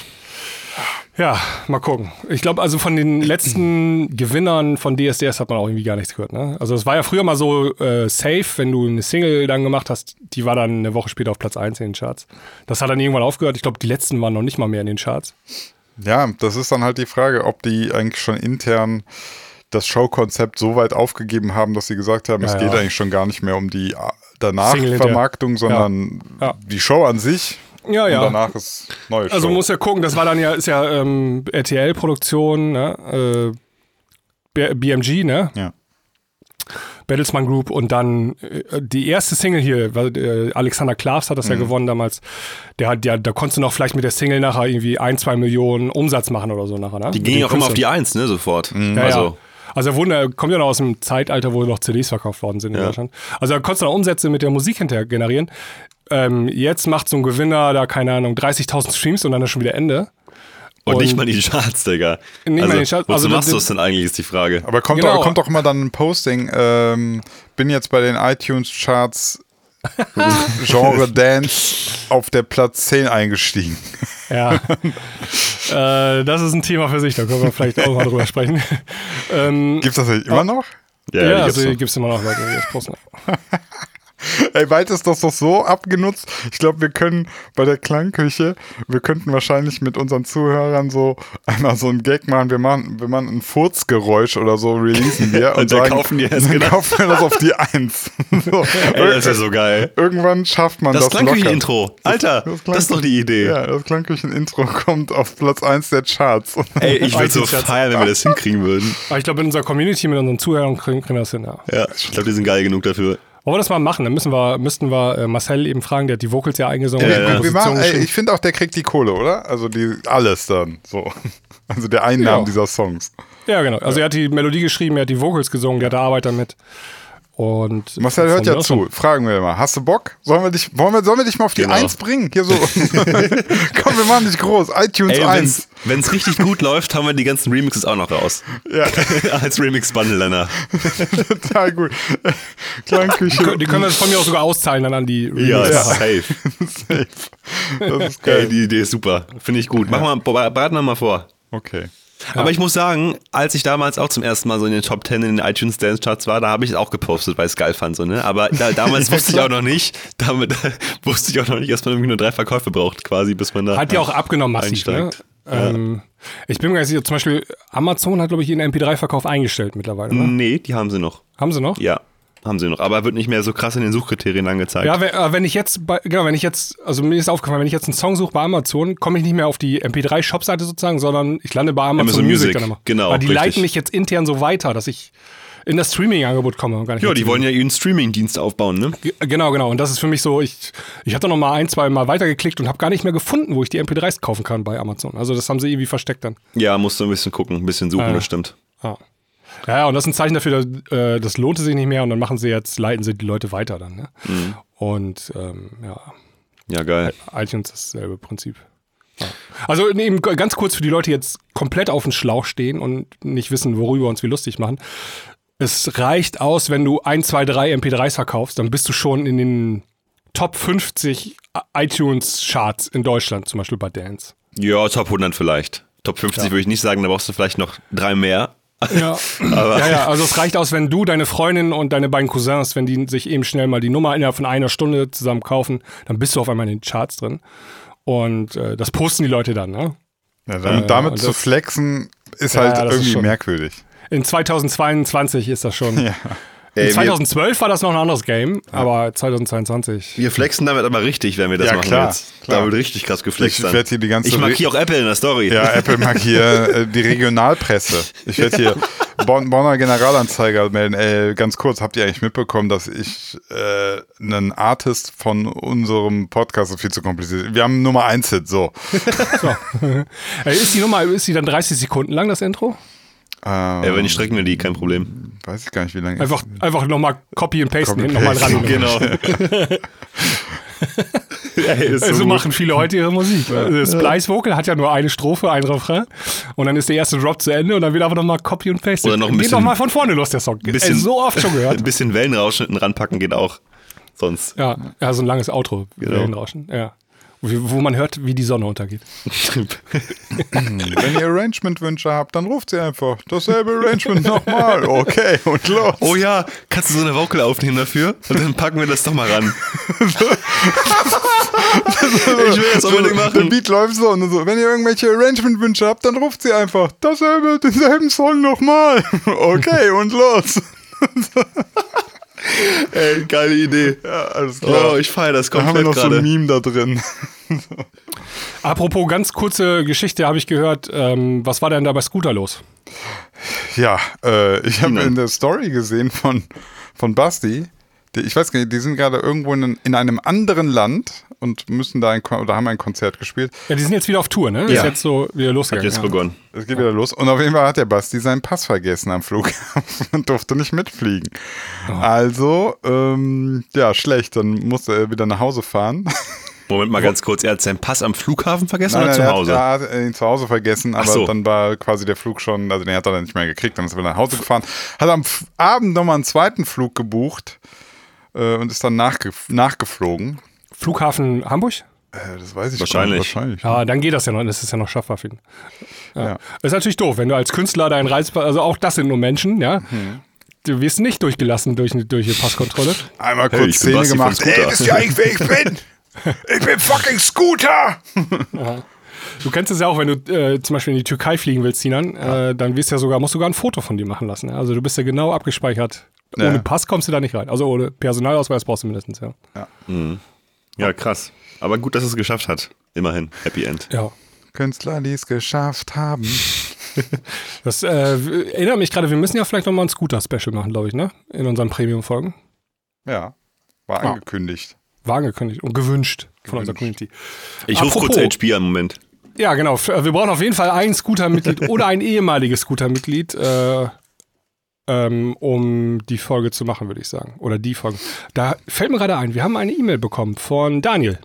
[SPEAKER 1] Ja, mal gucken. Ich glaube, also von den letzten Gewinnern von DSDS hat man auch irgendwie gar nichts gehört. Ne? Also es war ja früher mal so äh, safe, wenn du eine Single dann gemacht hast, die war dann eine Woche später auf Platz 1 in den Charts. Das hat dann irgendwann aufgehört. Ich glaube, die letzten waren noch nicht mal mehr in den Charts.
[SPEAKER 2] Ja, das ist dann halt die Frage, ob die eigentlich schon intern das Showkonzept so weit aufgegeben haben, dass sie gesagt haben,
[SPEAKER 1] Ja,
[SPEAKER 2] es
[SPEAKER 1] ja.
[SPEAKER 2] geht eigentlich schon gar nicht mehr um die äh, danach. Vermarktung, sondern
[SPEAKER 1] Ja.
[SPEAKER 2] die Show an sich.
[SPEAKER 1] Ja,
[SPEAKER 2] Und
[SPEAKER 1] ja.
[SPEAKER 2] danach ist neue Show.
[SPEAKER 1] Also muss ja gucken, das war dann ja, ist ja ähm, RTL-Produktion, ne? äh, BMG, ne?
[SPEAKER 2] ja.
[SPEAKER 1] Bertelsmann Group und dann äh, die erste Single hier, weil äh, Alexander Klavs hat das ja
[SPEAKER 2] Mhm.
[SPEAKER 1] gewonnen damals. Der hat ja, da konntest du noch vielleicht mit der Single nachher irgendwie ein, zwei Millionen Umsatz machen oder so nachher, ne?
[SPEAKER 3] Die
[SPEAKER 1] den
[SPEAKER 3] auch immer auf die. Eins, ne, sofort.
[SPEAKER 1] Ja,
[SPEAKER 3] also,
[SPEAKER 1] ja. Also er wurde, er kommt ja noch aus dem Zeitalter, wo noch CDs verkauft worden sind in
[SPEAKER 3] Ja.
[SPEAKER 1] Deutschland. Also da konntest du noch Umsätze mit der Musik hinterher generieren. Ähm, jetzt macht so ein Gewinner da, keine Ahnung, 30.000 Streams und dann ist schon wieder Ende.
[SPEAKER 3] Und, nicht
[SPEAKER 1] und-
[SPEAKER 3] mal die Charts, Digga.
[SPEAKER 1] Nicht mal
[SPEAKER 3] also,
[SPEAKER 1] die Charts.
[SPEAKER 3] Wozu
[SPEAKER 1] Also
[SPEAKER 3] machst du es denn eigentlich, ist die Frage.
[SPEAKER 2] Aber kommt,
[SPEAKER 1] Genau.
[SPEAKER 2] doch, kommt doch immer dann ein Posting, ähm, bin jetzt bei den iTunes-Charts Genre Dance auf der Platz 10 eingestiegen.
[SPEAKER 1] Ja. äh, das ist ein Thema für sich, da können wir vielleicht auch mal drüber sprechen. ähm,
[SPEAKER 2] Gibt's das nicht immer noch?
[SPEAKER 1] ja,
[SPEAKER 3] die gibt's
[SPEAKER 1] also gibt es immer noch Leute, die das posten.
[SPEAKER 2] Ey, bald ist das doch so abgenutzt. Ich glaube, wir können bei der Klangküche, wir könnten wahrscheinlich mit unseren Zuhörern so einmal so einen Gag machen. Wir machen, wir machen ein Furzgeräusch oder so, releasen wir und,
[SPEAKER 3] Und dann
[SPEAKER 2] sagen,
[SPEAKER 3] kaufen die es,
[SPEAKER 2] dann
[SPEAKER 3] genau.
[SPEAKER 2] kaufen wir das auf die Eins. so.
[SPEAKER 3] Ey, das ist ja so geil.
[SPEAKER 2] Irgendwann schafft man
[SPEAKER 3] Das
[SPEAKER 2] das.
[SPEAKER 3] Klangküchen-Intro. Alter, das, ist doch die Idee.
[SPEAKER 2] Ja, das Klangküchen-Intro kommt auf Platz 1 der Charts.
[SPEAKER 3] Ey, ich würde so feiern, wenn wir das hinkriegen würden.
[SPEAKER 1] Aber ich glaube, in unserer Community mit unseren Zuhörern kriegen, kriegen wir das hin, ja.
[SPEAKER 3] Ja, ich glaube, die sind geil genug dafür.
[SPEAKER 1] Wollen wir das mal machen? Dann müssen wir, müssten wir äh, Marcel eben fragen, der hat die Vocals ja eingesungen.
[SPEAKER 3] Ja, ja.
[SPEAKER 2] machen, ey, ich finde auch, der kriegt die Kohle, oder? Also die alles dann. So. Also der Einnahmen
[SPEAKER 1] Ja.
[SPEAKER 2] dieser Songs.
[SPEAKER 1] ja, genau. Also er hat die Melodie geschrieben, er hat die Vocals gesungen, der hat da Arbeit damit. Und
[SPEAKER 2] Marcel hört ja zu. Fragen wir mal. Hast du Bock? Sollen wir dich, wollen wir, sollen wir dich mal auf die
[SPEAKER 3] Genau.
[SPEAKER 2] 1 bringen? Hier so. Komm, wir machen dich groß. iTunes
[SPEAKER 3] Ey,
[SPEAKER 2] 1.
[SPEAKER 3] wenn es richtig gut läuft, haben wir die ganzen Remixes auch noch raus.
[SPEAKER 2] Ja,
[SPEAKER 3] Als Remix-Bundle dann.
[SPEAKER 2] total gut. Klangküche.
[SPEAKER 1] Die können wir von mir auch sogar auszahlen dann an die
[SPEAKER 3] Ja,
[SPEAKER 1] Remixer.
[SPEAKER 3] safe.
[SPEAKER 2] safe. Das ist
[SPEAKER 3] Ey,
[SPEAKER 2] geil.
[SPEAKER 3] die Idee ist super. Finde ich gut. Mach mal, bereiten wir mal vor.
[SPEAKER 2] Okay.
[SPEAKER 3] Aber ich muss sagen, als ich damals auch zum ersten Mal so in den Top 10 in den iTunes Dance Charts war, da habe ich es auch gepostet, weil ich es geil fand. So, ne? Aber da, damals wusste ich auch noch nicht, damit wusste ich auch noch nicht, dass man irgendwie nur drei Verkäufe braucht, quasi, bis man da.
[SPEAKER 1] Hat ja auch abgenommen massiv. Ne?
[SPEAKER 3] Einsteigt.
[SPEAKER 1] Ähm, ich bin mir gar nicht sicher, zum Beispiel Amazon hat, glaube ich, ihren MP3-Verkauf eingestellt mittlerweile. Oder?
[SPEAKER 3] Nee, die haben sie noch.
[SPEAKER 1] Haben sie noch?
[SPEAKER 3] Ja, haben sie noch. Aber wird nicht mehr so krass in den Suchkriterien angezeigt.
[SPEAKER 1] Ja, wenn, äh, wenn ich jetzt, bei, genau, wenn ich jetzt, also mir ist aufgefallen, wenn ich jetzt einen Song suche bei Amazon, komme ich nicht mehr auf die MP3-Shop-Seite sozusagen, sondern ich lande bei Amazon,
[SPEAKER 3] Amazon
[SPEAKER 1] Music,
[SPEAKER 3] Music,
[SPEAKER 1] dann immer.
[SPEAKER 3] genau,
[SPEAKER 1] Weil die
[SPEAKER 3] richtig.
[SPEAKER 1] leiten mich jetzt intern so weiter, dass ich in das Streaming-Angebot komme. Gar nicht
[SPEAKER 3] Ja, die wollen ja ihren Streaming-Dienst aufbauen, ne?
[SPEAKER 1] Ge- Genau, genau. Und das ist für mich so, ich, ich da noch mal ein, zwei Mal weitergeklickt und habe gar nicht mehr gefunden, wo ich die MP3s kaufen kann bei Amazon. Also das haben sie irgendwie versteckt dann.
[SPEAKER 3] Ja, musst du ein bisschen gucken, ein bisschen suchen,
[SPEAKER 1] Ja.
[SPEAKER 3] das stimmt.
[SPEAKER 1] Ja. Ja, ja, und das ist ein Zeichen dafür, dass, äh, das lohnte sich nicht mehr und dann machen sie jetzt, leiten sie die Leute weiter dann. Ne?
[SPEAKER 3] Mhm.
[SPEAKER 1] Und ähm, ja,
[SPEAKER 3] Ja, geil.
[SPEAKER 1] iTunes ist dasselbe Prinzip. Ja. Also eben ganz kurz für die Leute, die jetzt komplett auf dem Schlauch stehen und nicht wissen, worüber wir uns wie lustig machen. Es reicht aus, wenn du 1, 2, 3 MP3s verkaufst, dann bist du schon in den Top 50 iTunes-Charts in Deutschland, zum Beispiel bei Dance.
[SPEAKER 3] Ja, Top 100 vielleicht. Top 50 würde ich nicht sagen, da brauchst du vielleicht noch drei mehr.
[SPEAKER 1] Ja. ja, ja, also es reicht aus, wenn du, deine Freundin und deine beiden Cousins, wenn die sich eben schnell mal die Nummer innerhalb von einer Stunde zusammen kaufen, dann bist du auf einmal in den Charts drin. Und äh, das posten die Leute dann, ne?
[SPEAKER 2] Ja, dann,
[SPEAKER 1] Äh,
[SPEAKER 2] damit zu
[SPEAKER 1] das-
[SPEAKER 2] flexen ist halt
[SPEAKER 1] ist
[SPEAKER 2] irgendwie
[SPEAKER 1] schon-
[SPEAKER 2] merkwürdig.
[SPEAKER 1] In 2022 ist das schon.
[SPEAKER 2] Ja.
[SPEAKER 1] In
[SPEAKER 3] Ey, wir,
[SPEAKER 1] 2012 war das noch ein anderes Game, aber 2022.
[SPEAKER 3] wir flexen damit aber richtig, wenn wir das
[SPEAKER 2] Ja,
[SPEAKER 3] machen
[SPEAKER 2] klar,
[SPEAKER 3] jetzt.
[SPEAKER 2] klar.
[SPEAKER 3] Da wird richtig krass geflext.
[SPEAKER 2] Ich
[SPEAKER 3] dann.
[SPEAKER 2] werd hier die ganze
[SPEAKER 3] ich markiere auch Apple in der Story.
[SPEAKER 2] Ja, Apple mag hier äh, die Regionalpresse. Ich werde hier Bonn, Bonner Generalanzeiger melden. Ey, ganz kurz, habt ihr eigentlich mitbekommen, dass ich äh, einen Artist von unserem Podcast, so viel zu kompliziert, wir haben Nummer 1 Hit, so.
[SPEAKER 1] Äh, ist die Nummer, ist die dann 30 Sekunden lang, das Intro?
[SPEAKER 2] Ähm,
[SPEAKER 3] Ja, wenn nicht, strecken wir die, kein Problem.
[SPEAKER 2] weiß ich gar nicht, wie lange
[SPEAKER 1] Einfach, einfach nochmal Copy and Paste
[SPEAKER 2] Copy
[SPEAKER 1] hinten nochmal ran.
[SPEAKER 3] Genau. Ey, ist so
[SPEAKER 1] Also machen viele heute ihre Musik. Das Splice Vocal hat ja nur eine Strophe, ein Refrain und dann ist der erste Drop zu Ende und dann wird einfach nochmal Copy und Paste.
[SPEAKER 3] Oder noch ein
[SPEAKER 1] Geht
[SPEAKER 3] bisschen-
[SPEAKER 1] doch mal von vorne los, der Song.
[SPEAKER 3] bisschen-
[SPEAKER 1] Ey, so oft schon gehört.
[SPEAKER 3] Ein bisschen Wellenrauschen hinten ranpacken geht auch. Sonst.
[SPEAKER 1] Ja, ja, so ein langes Outro.
[SPEAKER 3] Genau.
[SPEAKER 1] Wellenrauschen, Ja. Wo wo man hört, wie die Sonne untergeht.
[SPEAKER 2] Wenn ihr Arrangement-Wünsche habt, dann ruft sie einfach. Dasselbe Arrangement nochmal. Okay, und los.
[SPEAKER 3] Oh ja, kannst du so eine Vocal aufnehmen dafür? Und dann packen wir das doch mal ran. ich will das unbedingt
[SPEAKER 2] Der
[SPEAKER 3] machen.
[SPEAKER 2] Beat läuft so und so. Wenn ihr irgendwelche Arrangement-Wünsche habt, dann ruft sie einfach. Dasselbe, denselben Song nochmal. Okay, und los.
[SPEAKER 3] Ey, geile Idee.
[SPEAKER 2] Ja, alles klar.
[SPEAKER 3] Oh, ich feiere das
[SPEAKER 2] da haben wir
[SPEAKER 3] komplett
[SPEAKER 2] noch so ein
[SPEAKER 3] gerade.
[SPEAKER 2] Meme da drin.
[SPEAKER 1] Apropos ganz kurze Geschichte, habe ich gehört. Ähm, was war denn da bei Scooter los?
[SPEAKER 2] Ja, äh, ich habe in der Story gesehen von, von Basti, ich weiß gar nicht, die sind gerade irgendwo in, in einem anderen Land und müssen da ein, oder haben ein Konzert gespielt.
[SPEAKER 1] Ja, die sind jetzt wieder auf Tour, ne? Ist
[SPEAKER 3] Ja.
[SPEAKER 1] jetzt so wieder
[SPEAKER 3] Hat
[SPEAKER 1] losgegangen.
[SPEAKER 3] jetzt
[SPEAKER 1] ja.
[SPEAKER 3] begonnen.
[SPEAKER 2] Es geht wieder los. Und auf jeden Fall hat der Basti seinen Pass vergessen am Flughafen und durfte nicht mitfliegen. Also, ähm, ja, schlecht. Dann musste er wieder nach Hause fahren.
[SPEAKER 3] Moment mal ganz kurz, er hat seinen Pass am Flughafen vergessen
[SPEAKER 2] Nein,
[SPEAKER 3] oder
[SPEAKER 2] nein,
[SPEAKER 3] zu
[SPEAKER 2] er hat-
[SPEAKER 3] Hause?
[SPEAKER 2] Er hat ihn zu Hause vergessen, aber
[SPEAKER 3] so.
[SPEAKER 2] dann war quasi der Flug schon, also den hat er dann nicht mehr gekriegt, dann ist er wieder nach Hause gefahren. Hat am F Abend nochmal einen zweiten Flug gebucht äh, und ist dann nachge nachgeflogen.
[SPEAKER 1] Flughafen Hamburg?
[SPEAKER 2] Äh, das weiß ich
[SPEAKER 3] Wahrscheinlich.
[SPEAKER 2] Gar nicht. Wahrscheinlich.
[SPEAKER 1] Ja, dann geht das ja noch, das ist ja noch schaffbar für ihn. Ja.
[SPEAKER 2] Ja.
[SPEAKER 1] Ist natürlich doof, wenn du als Künstler deinen Reisepass, also auch das sind nur Menschen, ja.
[SPEAKER 2] Mhm.
[SPEAKER 1] Du wirst nicht durchgelassen durch, eine- durch die Passkontrolle.
[SPEAKER 2] Einmal
[SPEAKER 3] Hey,
[SPEAKER 2] kurz
[SPEAKER 3] ich bin
[SPEAKER 2] Szene
[SPEAKER 3] Basti
[SPEAKER 2] gemacht. Ey, wisst ihr eigentlich, wer ich bin? Ich bin fucking Scooter!
[SPEAKER 1] Du kennst es ja auch, wenn du äh, zum Beispiel in die Türkei fliegen willst, Sinan, äh, dann wirst du ja sogar, musst du sogar ein Foto von dir machen lassen. Ja? Also du bist ja genau abgespeichert.
[SPEAKER 2] Ja.
[SPEAKER 1] Ohne Pass kommst du da nicht rein. Also ohne Personalausweis brauchst du mindestens, ja.
[SPEAKER 3] Ja, krass. Aber gut, dass es geschafft hat. Immerhin. Happy End.
[SPEAKER 1] Ja.
[SPEAKER 2] Künstler, die es geschafft haben.
[SPEAKER 1] Das äh, erinnert mich gerade, wir müssen ja vielleicht nochmal ein Scooter-Special machen, glaube ich, ne? In unseren Premium-Folgen.
[SPEAKER 2] Ja, war
[SPEAKER 1] Ja.
[SPEAKER 2] angekündigt.
[SPEAKER 1] War angekündigt und gewünscht von unserer Community.
[SPEAKER 3] Ich rufe kurz HP an, Moment.
[SPEAKER 1] Ja, genau. F- Wir brauchen auf jeden Fall ein Scooter-Mitglied oder ein ehemaliges Scooter-Mitglied, äh, ähm, um die Folge zu machen, würde ich sagen. Oder die Folge. Da fällt mir gerade ein, wir haben eine E-Mail bekommen von Daniel.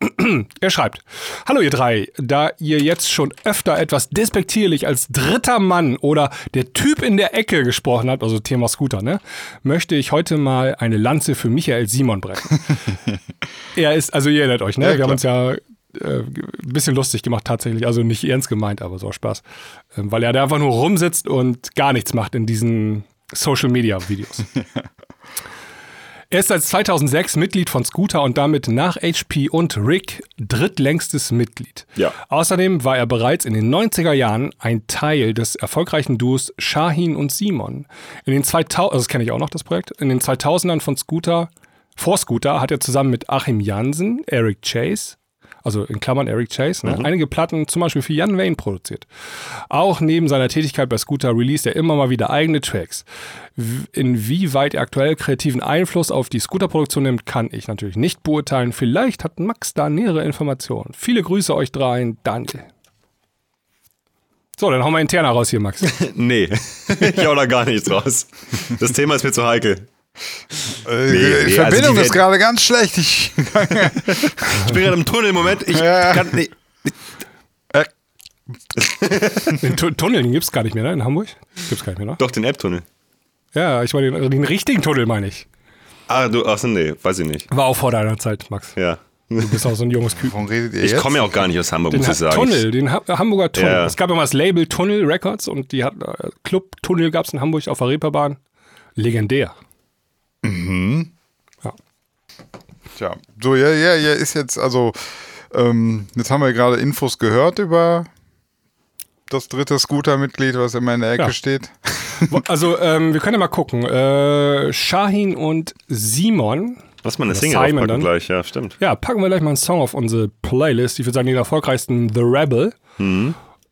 [SPEAKER 1] er schreibt: Hallo, ihr drei. Da ihr jetzt schon öfter etwas despektierlich als dritter Mann oder der Typ in der Ecke gesprochen habt, also Thema Scooter, ne, möchte ich heute mal eine Lanze für Michael Simon brechen. er ist, also ihr erinnert euch, ne?
[SPEAKER 2] Ja,
[SPEAKER 1] wir haben uns ja äh, ein bisschen lustig gemacht tatsächlich, also nicht ernst gemeint, aber so Spaß. Ähm, weil er da einfach nur rumsitzt und gar nichts macht in diesen Social Media Videos. er ist seit 2006 Mitglied von Scooter und damit nach HP und Rick drittlängstes Mitglied.
[SPEAKER 3] Ja.
[SPEAKER 1] Außerdem war er bereits in den 90er Jahren ein Teil des erfolgreichen Duos Shahin und Simon. In den 2000, also das kenne ich auch noch, das Projekt. In den 2000ern von Scooter, vor Scooter hat er zusammen mit Achim Jansen, Eric Chase, also in Klammern Eric Chase, ne, einige Platten zum Beispiel für Jan Wayne produziert. Auch neben seiner Tätigkeit bei Scooter released er immer mal wieder eigene Tracks. Inwieweit er aktuell kreativen Einfluss auf die Scooter-Produktion nimmt, kann ich natürlich nicht beurteilen. Vielleicht hat Max da nähere Informationen. Viele Grüße euch dreien, Daniel. So, dann hauen wir interner raus hier, Max.
[SPEAKER 3] Nee, ich hau da gar nichts raus. Das Thema ist mir zu heikel.
[SPEAKER 2] Äh,
[SPEAKER 3] Nee,
[SPEAKER 2] die
[SPEAKER 3] nee, also
[SPEAKER 2] Verbindung
[SPEAKER 3] die
[SPEAKER 2] ist gerade ganz schlecht. Ich,
[SPEAKER 3] Ich bin gerade im Tunnel, Moment. Ich
[SPEAKER 2] Ja.
[SPEAKER 3] kann nicht.
[SPEAKER 2] äh,
[SPEAKER 1] Den Tu- Tunnel, den gibt's gar nicht mehr, ne? In Hamburg? Gibt's gar nicht mehr, ne?
[SPEAKER 3] Doch, den App-Tunnel.
[SPEAKER 1] Ja, ich meine, den, den richtigen Tunnel meine ich.
[SPEAKER 3] Ah, du, achso, nee, weiß ich nicht.
[SPEAKER 1] War auch vor deiner Zeit, Max.
[SPEAKER 3] Ja.
[SPEAKER 1] Du bist auch so ein junges Küken.
[SPEAKER 2] warum redet ihr
[SPEAKER 3] Ich komme ja auch gar nicht aus Hamburg,
[SPEAKER 1] Den
[SPEAKER 3] muss ich sagen.
[SPEAKER 1] Tunnel, den ha Hamburger Tunnel.
[SPEAKER 3] Ja.
[SPEAKER 1] Es gab immer das Label Tunnel Records und die hat äh, Club Tunnel gab es in Hamburg auf der Reeperbahn. Legendär.
[SPEAKER 2] Tja, so, ja, ja, ja, ist jetzt, also, ähm, jetzt haben wir gerade Infos gehört über das dritte Scooter-Mitglied, was immer in der Ecke
[SPEAKER 1] Ja.
[SPEAKER 2] steht.
[SPEAKER 1] Also, ähm, wir können ja mal gucken. Äh, Shahin und Simon.
[SPEAKER 3] Lass mal eine Single
[SPEAKER 1] Simon
[SPEAKER 3] aufpacken
[SPEAKER 1] dann.
[SPEAKER 3] gleich, ja, stimmt.
[SPEAKER 1] Ja, packen wir gleich mal einen Song auf unsere Playlist. Ich würde sagen, den erfolgreichsten The Rebel.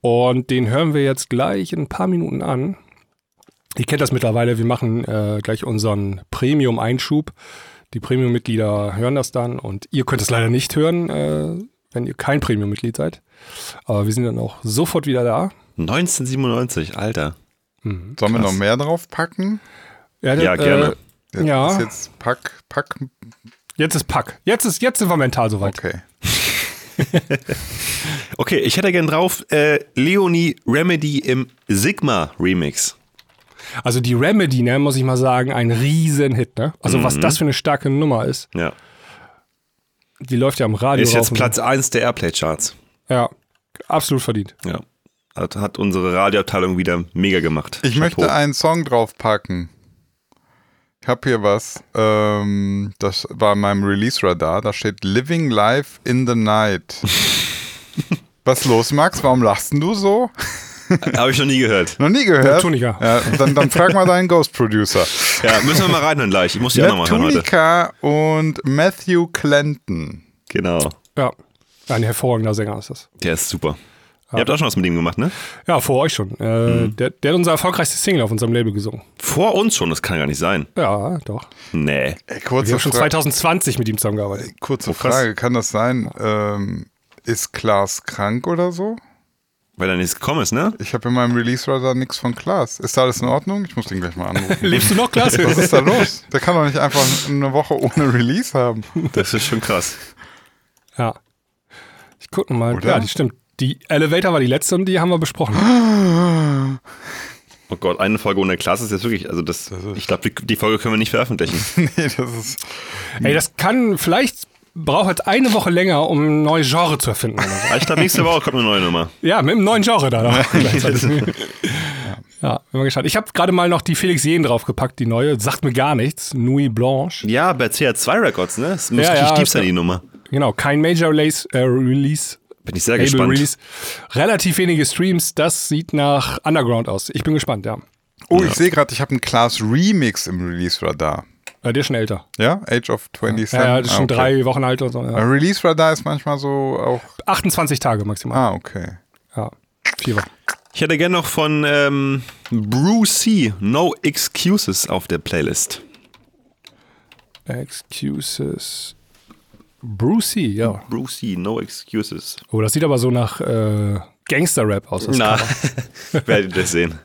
[SPEAKER 1] Und den hören wir jetzt gleich in ein paar Minuten an. Ihr kennt das mittlerweile. Wir machen äh, gleich unseren Premium-Einschub. Die Premium-Mitglieder hören das dann und ihr könnt es leider nicht hören, äh, wenn ihr kein Premium-Mitglied seid. Aber wir sind dann auch sofort wieder da.
[SPEAKER 3] 1997, Alter.
[SPEAKER 2] Sollen wir noch mehr drauf packen?
[SPEAKER 1] Ja,
[SPEAKER 3] Ja, gerne.
[SPEAKER 1] Äh, ja,
[SPEAKER 2] Ist
[SPEAKER 1] jetzt,
[SPEAKER 2] jetzt Pack, Pack,
[SPEAKER 1] ist Pack. Jetzt, ist, jetzt sind wir mental soweit.
[SPEAKER 2] okay.
[SPEAKER 3] Okay, ich hätte gern drauf äh, Leonie Remedy im Sigma Remix.
[SPEAKER 1] Also die Remedy, ne, muss ich mal sagen, ein Riesenhit. Ne? Also was das für eine starke Nummer ist.
[SPEAKER 3] Ja.
[SPEAKER 1] Die läuft ja am Radio.
[SPEAKER 3] Ist jetzt Platz 1 der Airplay-Charts.
[SPEAKER 1] Ja, absolut verdient.
[SPEAKER 3] Ja. Hat, hat unsere Radioabteilung wieder mega gemacht.
[SPEAKER 2] Ich möchte
[SPEAKER 3] Chapeau.
[SPEAKER 2] einen Song draufpacken. Ich habe hier was. Ähm, das war in meinem Release-Radar. Da steht Living Life in the Night. was los, Max? Warum lachst denn du so?
[SPEAKER 3] Habe ich noch nie gehört.
[SPEAKER 2] Noch nie gehört?
[SPEAKER 1] Neptunica.
[SPEAKER 2] Ja, dann, dann frag mal deinen Ghost-Producer.
[SPEAKER 3] Ja, müssen wir mal reinhören gleich. Ich muss die auch nochmal hören heute.
[SPEAKER 2] Neptunica und Matthew Clanton.
[SPEAKER 3] Genau.
[SPEAKER 1] Ja, ein hervorragender Sänger ist das.
[SPEAKER 3] Der ist super. Ihr habt auch schon was mit ihm gemacht, ne?
[SPEAKER 1] Ja, vor euch schon. Äh, der, der hat unser erfolgreichstes Single auf unserem Label gesungen.
[SPEAKER 3] Vor uns schon, das kann gar nicht sein.
[SPEAKER 1] Ja, doch.
[SPEAKER 3] Nee.
[SPEAKER 2] Ey,
[SPEAKER 1] Wir
[SPEAKER 2] kurze
[SPEAKER 1] haben schon
[SPEAKER 2] Fra
[SPEAKER 1] 2020 mit ihm zusammengearbeitet.
[SPEAKER 2] kurze
[SPEAKER 3] Oh.
[SPEAKER 2] Frage, kann das sein? Ähm, ist Klaas krank oder so?
[SPEAKER 3] Weil er nichts gekommen ist, ne?
[SPEAKER 2] Ich habe in meinem Release-Radar nichts von Klaas. Ist da alles in Ordnung? Ich muss den gleich mal anrufen.
[SPEAKER 1] Lebst du noch, Klasse?
[SPEAKER 2] Was ist da los? Der kann doch nicht einfach eine Woche ohne Release haben.
[SPEAKER 3] Das ist schon krass.
[SPEAKER 1] ja. Ich gucke mal.
[SPEAKER 2] Oder?
[SPEAKER 1] Ja, die stimmt. Die Elevator war die letzte und die haben wir besprochen.
[SPEAKER 3] Oh Gott, eine Folge ohne Klasse ist jetzt wirklich, also das, ich glaube, die, die Folge können wir nicht veröffentlichen.
[SPEAKER 2] nee, das ist.
[SPEAKER 1] Ey, das kann, vielleicht braucht jetzt eine Woche länger, um ein neues Genre zu erfinden.
[SPEAKER 3] Ich glaube, nächste Woche kommt eine neue Nummer.
[SPEAKER 1] Ja, mit einem neuen Genre da. gleichzeitig. ja, bin mal gespannt. Ich habe gerade mal noch die Felix Jen draufgepackt, die neue. Sagt mir gar nichts. Nuit Blanche.
[SPEAKER 3] Ja, bei CR2 Records, ne? Das muss
[SPEAKER 1] Ja,
[SPEAKER 3] richtig
[SPEAKER 1] ja,
[SPEAKER 3] tief sein,
[SPEAKER 1] ja-
[SPEAKER 3] die Nummer.
[SPEAKER 1] Genau, kein Major Release. Äh, Release
[SPEAKER 3] Bin ich sehr
[SPEAKER 1] Label
[SPEAKER 3] gespannt.
[SPEAKER 1] Release. Relativ wenige Streams. Das sieht nach Underground aus. Ich bin gespannt, ja.
[SPEAKER 2] Oh, ich sehe gerade, ich habe einen Klaas Remix im Release-Radar.
[SPEAKER 1] Äh, der ist schon älter.
[SPEAKER 2] Ja? Age of 27.
[SPEAKER 1] Ja, ja, das ist
[SPEAKER 2] Ah,
[SPEAKER 1] schon
[SPEAKER 2] okay.
[SPEAKER 1] drei Wochen alt oder so. Ja.
[SPEAKER 2] Release-Radar ist manchmal so auch.
[SPEAKER 1] 28 Tage maximal.
[SPEAKER 2] Ah, okay.
[SPEAKER 1] Ja, vier Wochen.
[SPEAKER 3] Ich hätte gerne noch von ähm, Bruce C. No Excuses auf der Playlist.
[SPEAKER 1] Excuses. Brucey, ja.
[SPEAKER 3] Bruce C. No Excuses.
[SPEAKER 1] Oh, das sieht aber so nach äh, Gangster-Rap aus. das
[SPEAKER 3] Na, werdet ihr sehen.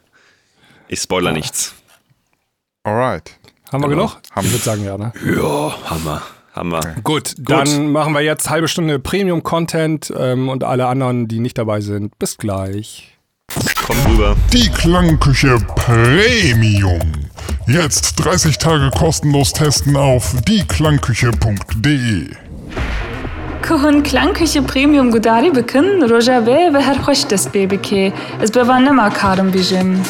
[SPEAKER 3] Ich spoiler nichts.
[SPEAKER 2] Alright.
[SPEAKER 1] Haben wir
[SPEAKER 3] Genau.
[SPEAKER 1] genug? Ich würde sagen, ja, ne?
[SPEAKER 3] Ja, Hammer. Hammer.
[SPEAKER 1] Gut, dann machen wir jetzt halbe Stunde Premium-Content ähm, und alle anderen, die nicht dabei sind. Bis gleich.
[SPEAKER 3] Komm rüber.
[SPEAKER 5] Die Klangküche Premium. Jetzt 30 Tage kostenlos testen auf dieklangküche.de.
[SPEAKER 6] کهن کلنکش پریمیوم گوداری بکن روژاوه و هر خوش دست بی بکی از بوانه ما کارم بیجم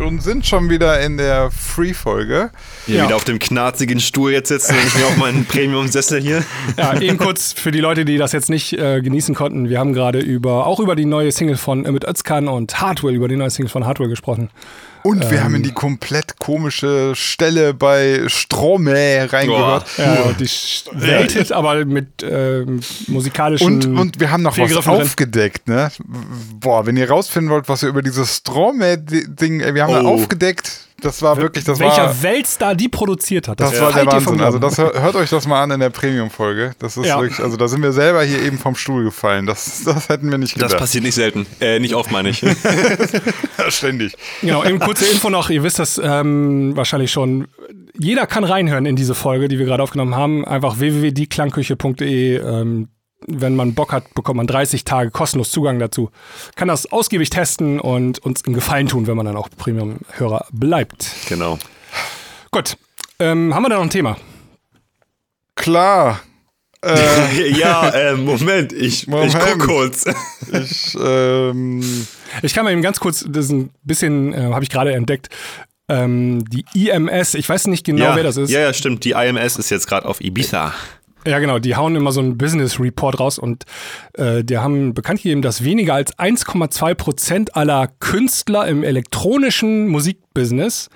[SPEAKER 2] und sind schon wieder in der Free-Folge.
[SPEAKER 3] Hier
[SPEAKER 1] Ja.
[SPEAKER 3] wieder auf dem knarzigen Stuhl jetzt sitzen und ich mir auf meinen Premium-Sessel hier.
[SPEAKER 1] Ja, eben kurz für die Leute, die das jetzt nicht äh, genießen konnten. Wir haben gerade über auch über die neue Single von Emmett Özkan und Hardwell, über die neue Single von Hardwell gesprochen.
[SPEAKER 2] Und wir haben in die komplett komische Stelle bei Stromae reingehört.
[SPEAKER 1] Ja, die Sch- Welthit, aber mit ähm, musikalischen
[SPEAKER 2] Und, und wir haben noch was aufgedeckt, ne? Boah, wenn ihr rausfinden wollt, was wir über dieses Stromae-Ding, ey, wir haben da
[SPEAKER 3] Oh.
[SPEAKER 2] aufgedeckt. Das war wirklich, das
[SPEAKER 1] welcher
[SPEAKER 2] war,
[SPEAKER 1] Weltstar die produziert hat.
[SPEAKER 2] das war der Wahnsinn. Also das hört, hört euch das mal an in der Premium-Folge. Das ist
[SPEAKER 1] Ja.
[SPEAKER 2] wirklich, also da sind wir selber hier eben vom Stuhl gefallen. Das, das hätten wir nicht
[SPEAKER 3] Das
[SPEAKER 2] gedacht.
[SPEAKER 3] passiert nicht selten. Äh, nicht oft, meine ich.
[SPEAKER 2] ständig.
[SPEAKER 1] Genau, eben kurze Info noch, ihr wisst das ähm, wahrscheinlich schon. Jeder kann reinhören in diese Folge, die wir gerade aufgenommen haben. Einfach www.dieklangküche.de. Ähm, wenn man Bock hat, bekommt man 30 Tage kostenlos Zugang dazu. Kann das ausgiebig testen und uns einen Gefallen tun, wenn man dann auch Premium-Hörer bleibt.
[SPEAKER 3] genau.
[SPEAKER 1] Gut, ähm, haben wir da noch ein Thema?
[SPEAKER 2] Klar. Äh,
[SPEAKER 3] ja, äh, Moment, ich, ich
[SPEAKER 2] Moment.
[SPEAKER 3] guck kurz.
[SPEAKER 2] ich, ähm,
[SPEAKER 1] Ich kann mal eben ganz kurz, das ist ein bisschen, äh, habe ich gerade entdeckt, ähm, die IMS, ich weiß nicht genau,
[SPEAKER 3] ja,
[SPEAKER 1] wer das ist.
[SPEAKER 3] Ja, ja, stimmt. Die IMS ist jetzt gerade auf Ibiza.
[SPEAKER 1] Ja, genau, die hauen immer so einen Business Report raus und äh, die haben bekannt gegeben, dass weniger als 1,2 Prozent aller Künstler im elektronischen Musikbusiness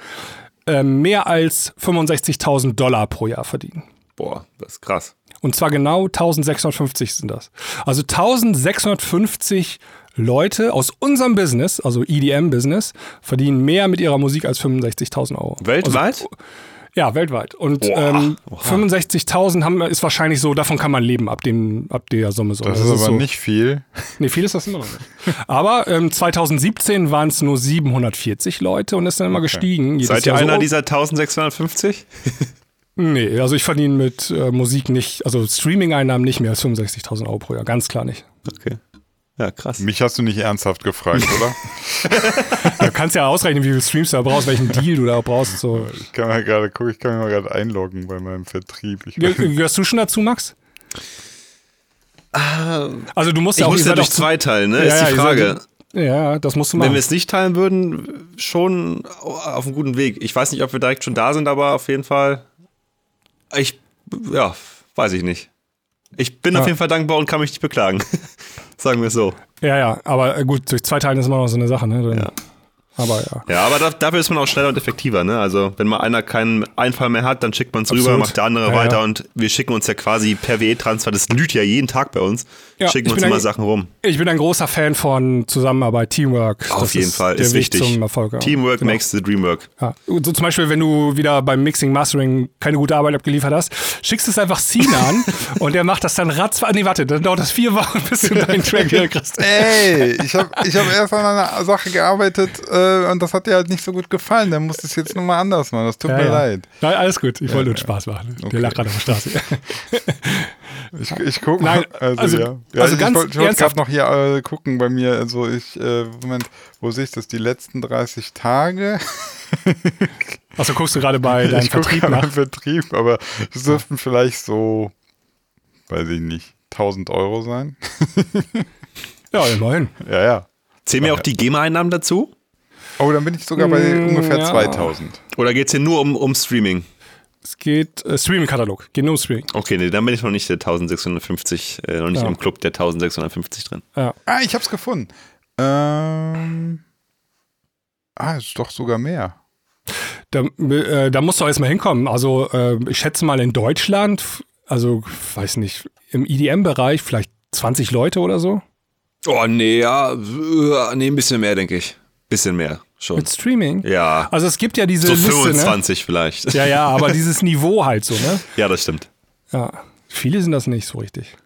[SPEAKER 1] äh, mehr als 65.000 Dollar pro Jahr verdienen.
[SPEAKER 3] Boah, das ist krass.
[SPEAKER 1] Und zwar genau 1650 sind das. Also 1650 Leute aus unserem Business, also EDM-Business, verdienen mehr mit ihrer Musik als 65.000 Euro.
[SPEAKER 3] Weltweit?
[SPEAKER 1] Also, ja, weltweit. Und ähm,
[SPEAKER 3] oha.
[SPEAKER 1] 65.000 haben, ist wahrscheinlich so, davon kann man leben ab, dem, ab der Summe. So.
[SPEAKER 2] das ist aber
[SPEAKER 1] so.
[SPEAKER 2] nicht viel.
[SPEAKER 1] Nee, viel ist das immer noch nicht. Aber ähm, 2017 waren es nur 740 Leute und ist dann immer gestiegen. jedes
[SPEAKER 3] Seid ihr einer
[SPEAKER 1] so.
[SPEAKER 3] dieser 1650?
[SPEAKER 1] Nee, also ich verdiene mit äh, Musik nicht, also Streaming-Einnahmen nicht mehr als 65.000 Euro pro Jahr. Ganz klar nicht.
[SPEAKER 3] Okay. Ja, krass.
[SPEAKER 2] Mich hast du nicht ernsthaft gefragt, oder?
[SPEAKER 1] Du kannst ja ausrechnen, wie viele Streams du da brauchst, welchen Deal du da brauchst. So.
[SPEAKER 2] Ich kann mal gerade gucken, ich kann mich mal gerade einloggen bei meinem Vertrieb. Ich,
[SPEAKER 1] Geh- Gehörst du schon dazu, Max? Also du musst
[SPEAKER 3] Ich
[SPEAKER 1] ja auch
[SPEAKER 3] muss
[SPEAKER 1] ihr
[SPEAKER 3] ja durch zwei teilen, ne?
[SPEAKER 1] Ja,
[SPEAKER 3] ist
[SPEAKER 1] ja,
[SPEAKER 3] die Frage.
[SPEAKER 1] Ja, das musst du
[SPEAKER 3] Wenn
[SPEAKER 1] machen.
[SPEAKER 3] wir es nicht teilen würden, schon auf einem guten Weg. Ich weiß nicht, ob wir direkt schon da sind, aber auf jeden Fall. Ich, ja, weiß ich nicht. Ich bin
[SPEAKER 1] Ja.
[SPEAKER 3] auf jeden Fall dankbar und kann mich nicht beklagen. Sagen wir es so.
[SPEAKER 1] Ja, ja, aber gut, durch zwei Teilen ist immer noch so eine Sache, ne? Dann-
[SPEAKER 3] Ja.
[SPEAKER 1] Aber ja.
[SPEAKER 3] Ja, aber da, dafür ist man auch schneller und effektiver, ne? Also, wenn mal einer keinen Einfall mehr hat, dann schickt man es rüber, macht der andere
[SPEAKER 1] Ja,
[SPEAKER 3] weiter
[SPEAKER 1] ja.
[SPEAKER 3] und wir schicken uns ja quasi per WE-Transfer, das blüht ja jeden Tag bei uns,
[SPEAKER 1] Ja,
[SPEAKER 3] schicken uns immer
[SPEAKER 1] ein-
[SPEAKER 3] Sachen rum.
[SPEAKER 1] Ich bin ein großer Fan von Zusammenarbeit, Teamwork.
[SPEAKER 3] Auf
[SPEAKER 1] das
[SPEAKER 3] jeden
[SPEAKER 1] ist
[SPEAKER 3] Fall,
[SPEAKER 1] der
[SPEAKER 3] ist
[SPEAKER 1] Weg
[SPEAKER 3] wichtig.
[SPEAKER 1] zum Erfolg. Ja.
[SPEAKER 3] Teamwork
[SPEAKER 1] Genau.
[SPEAKER 3] makes the dream work.
[SPEAKER 1] Ja. So zum Beispiel, wenn du wieder beim Mixing, Mastering keine gute Arbeit abgeliefert hast, schickst du es einfach Cena an und der macht das dann ratzfatz. Nee, warte, dann dauert das vier Wochen, bis du deinen Track wieder kriegst.
[SPEAKER 2] Ey, ich habe ich hab erst an einer Sache gearbeitet äh, und das hat dir halt nicht so gut gefallen. Dann musst du es jetzt nochmal anders machen. Das tut mir leid.
[SPEAKER 1] Nein, alles gut. Ich wollte nur Spaß machen. Der
[SPEAKER 2] Okay.
[SPEAKER 1] lag gerade auf der Straße.
[SPEAKER 2] Ich, ich gucke mal. Also,
[SPEAKER 1] also-
[SPEAKER 2] ja. ja
[SPEAKER 1] also
[SPEAKER 2] ich
[SPEAKER 1] ganz
[SPEAKER 2] wollte ich wollte gerade noch hier äh, gucken bei mir. Also ich, äh, Moment, wo sehe ich das? Die letzten 30 Tage.
[SPEAKER 1] Achso, guckst du gerade bei deinem
[SPEAKER 2] ich
[SPEAKER 1] Vertrieb nach?
[SPEAKER 2] beim Vertrieb, aber es dürften vielleicht so, weiß ich nicht, 1000 Euro sein.
[SPEAKER 1] Ja, immerhin.
[SPEAKER 2] Ja, ja.
[SPEAKER 3] Zählen mir auch die GEMA-Einnahmen dazu?
[SPEAKER 2] Oh, dann bin ich sogar bei
[SPEAKER 1] Mm,
[SPEAKER 2] ungefähr
[SPEAKER 1] ja.
[SPEAKER 2] 2000.
[SPEAKER 3] Oder geht es hier nur um, um Streaming?
[SPEAKER 1] Es geht äh, Streaming-Katalog. Geht nur um Streaming.
[SPEAKER 3] Okay, nee, dann bin ich noch nicht der 1650, äh, noch nicht
[SPEAKER 1] Ja.
[SPEAKER 3] im Club der 1650 drin.
[SPEAKER 1] Ja.
[SPEAKER 2] Ah, ich hab's gefunden. Ähm, ah, ist doch sogar mehr.
[SPEAKER 1] Da, äh, da musst du erstmal hinkommen. Also, äh, ich schätze mal in Deutschland, also, weiß nicht, im EDM-Bereich vielleicht 20 Leute oder so.
[SPEAKER 3] Oh, nee, ja, äh, nee, ein bisschen mehr, denke ich. Bisschen mehr, schon.
[SPEAKER 1] Mit Streaming.
[SPEAKER 3] Ja,
[SPEAKER 1] Also, es gibt ja diese
[SPEAKER 3] so
[SPEAKER 1] Liste,
[SPEAKER 3] 25 vielleicht.
[SPEAKER 1] ne? Ja, ja, aber dieses Niveau halt so, ne?
[SPEAKER 3] Ja, das stimmt.
[SPEAKER 1] Ja. Viele sind das nicht so richtig.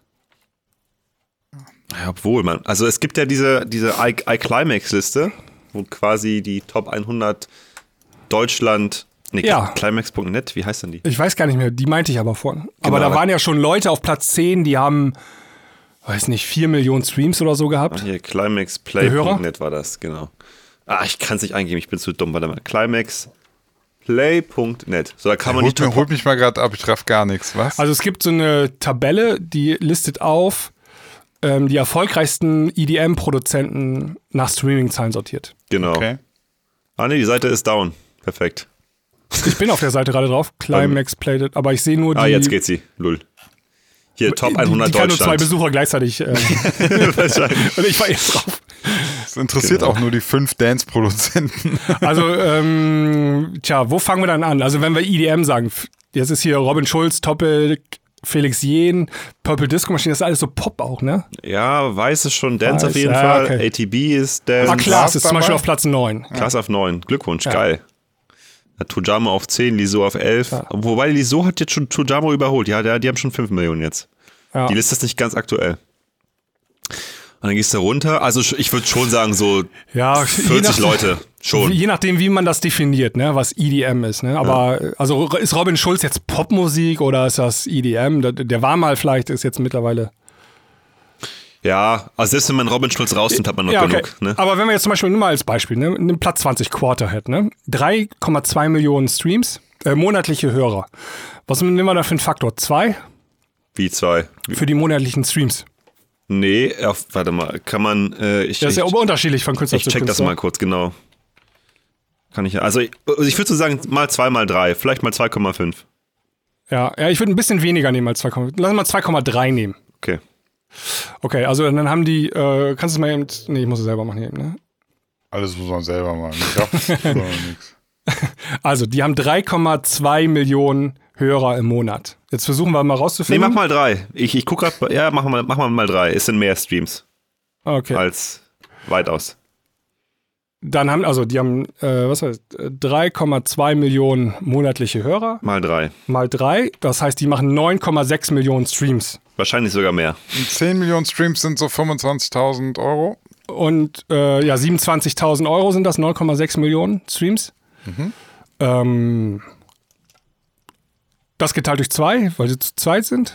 [SPEAKER 3] Ja, obwohl, man. Also es gibt ja diese, diese iClimax-Liste, wo quasi die Top 100 Deutschland. Nee,
[SPEAKER 1] Ja.
[SPEAKER 3] Climax.net, wie heißt denn die?
[SPEAKER 1] Ich weiß gar nicht mehr, die meinte ich aber vorhin. aber da waren ja schon Leute auf Platz 10, die haben, weiß nicht, 4 Millionen Streams oder so gehabt.
[SPEAKER 3] hier,
[SPEAKER 1] Hörer?
[SPEAKER 3] climaxplay.net war das, genau. Ah, ich kann es nicht eingeben, ich bin zu dumm. Warte mal. Climaxplay.net. So, da kann man
[SPEAKER 2] Holt, mir, holt mich mal gerade ab, ich traf gar nichts. Was?
[SPEAKER 1] Also es gibt so eine Tabelle, die listet auf ähm, die erfolgreichsten EDM-Produzenten nach Streaming-Zahlen sortiert.
[SPEAKER 3] Genau.
[SPEAKER 2] okay.
[SPEAKER 3] Ah, nee, die Seite ist down. Perfekt.
[SPEAKER 1] Ich bin auf der Seite gerade drauf, Climax Plated, aber ich sehe nur die.
[SPEAKER 3] Ah, jetzt geht sie. Lull. Hier, Top 100
[SPEAKER 1] die, die kann nur zwei
[SPEAKER 3] Deutschland.
[SPEAKER 1] Besucher gleichzeitig. Äh,
[SPEAKER 3] Wahrscheinlich.
[SPEAKER 1] und ich war jetzt drauf.
[SPEAKER 2] Das interessiert
[SPEAKER 3] Genau.
[SPEAKER 2] auch nur die fünf Dance-Produzenten.
[SPEAKER 1] Also, ähm, tja, wo fangen wir dann an? Also, wenn wir EDM sagen, jetzt ist hier Robin Schulz, Topic, Felix Jähn, Purple Disco Machine, das ist alles so Pop auch, ne?
[SPEAKER 3] Ja, Weiß ist schon Dance
[SPEAKER 1] Weiß,
[SPEAKER 3] auf jeden
[SPEAKER 1] ja,
[SPEAKER 3] Fall.
[SPEAKER 1] okay.
[SPEAKER 3] ATB ist Dance.
[SPEAKER 1] Ah, Klaas ist zum? Beispiel auf Platz 9.
[SPEAKER 3] Klaas auf 9. Glückwunsch, geil. Ja, Tujamo auf 10, Liso auf 11. Wobei Liso hat jetzt schon Tujamo überholt. Ja, die haben schon 5 Millionen jetzt.
[SPEAKER 1] Ja.
[SPEAKER 3] Die Liste ist nicht ganz aktuell. Und dann gehst du runter. Also ich würde schon sagen, so
[SPEAKER 1] Ja, je
[SPEAKER 3] 40
[SPEAKER 1] nach-
[SPEAKER 3] Leute. Schon.
[SPEAKER 1] Je nachdem, wie man das definiert, ne, was EDM ist, ne? Aber äh, also ist Robin Schulz jetzt Popmusik oder ist das EDM? Der, der war mal vielleicht, ist jetzt mittlerweile.
[SPEAKER 3] Ja, also selbst wenn man Robin Schulz rausnimmt, hat man noch
[SPEAKER 1] Ja, okay.
[SPEAKER 3] genug. Ne?
[SPEAKER 1] Aber wenn wir jetzt zum Beispiel nur mal als Beispiel, ne, nimm Platz 20 Quarterhead, ne? 3,2 Millionen Streams, äh, monatliche Hörer. Was nehmen wir da für einen Faktor? Zwei
[SPEAKER 3] Wie zwei.
[SPEAKER 1] für die monatlichen Streams.
[SPEAKER 3] Nee, auf, warte mal, kann man. Äh, ich,
[SPEAKER 1] Das ist ja
[SPEAKER 3] ich,
[SPEAKER 1] unterschiedlich von Künstler
[SPEAKER 3] ich
[SPEAKER 1] zu
[SPEAKER 3] check das
[SPEAKER 1] Künstler.
[SPEAKER 3] mal kurz, genau. Kann ich ja. Also ich, also ich würde so sagen, mal zwei, mal drei, vielleicht mal 2,5.
[SPEAKER 1] Ja, ja, ich würde ein bisschen weniger nehmen als 2,3. Lass mal 2,3 nehmen.
[SPEAKER 3] Okay.
[SPEAKER 1] Okay, also dann haben die, äh, kannst du es mal eben, nee, ich muss es selber machen eben, ne?
[SPEAKER 2] Alles muss man selber machen. Ist doch nix.
[SPEAKER 1] Also, die haben 3,2 Millionen Hörer im Monat. Jetzt versuchen wir mal
[SPEAKER 3] Nee,
[SPEAKER 1] rauszufinden.
[SPEAKER 3] mach mal drei. Ich, ich gucke gerade, ja, mach mal, mach mal mal drei. Es sind mehr Streams
[SPEAKER 1] Okay.
[SPEAKER 3] als weitaus.
[SPEAKER 1] Dann haben, also, die haben, äh, was heißt, äh, 3,2 Millionen monatliche Hörer
[SPEAKER 3] Mal drei.
[SPEAKER 1] mal drei. Das heißt, die machen 9,6 Millionen Streams.
[SPEAKER 3] Wahrscheinlich sogar mehr.
[SPEAKER 2] Und 10 Millionen Streams sind so 25.000 Euro.
[SPEAKER 1] Und äh, ja, 27.000 Euro sind das, 9,6 Millionen Streams. Ähm, das geteilt durch zwei, weil sie zu zweit sind.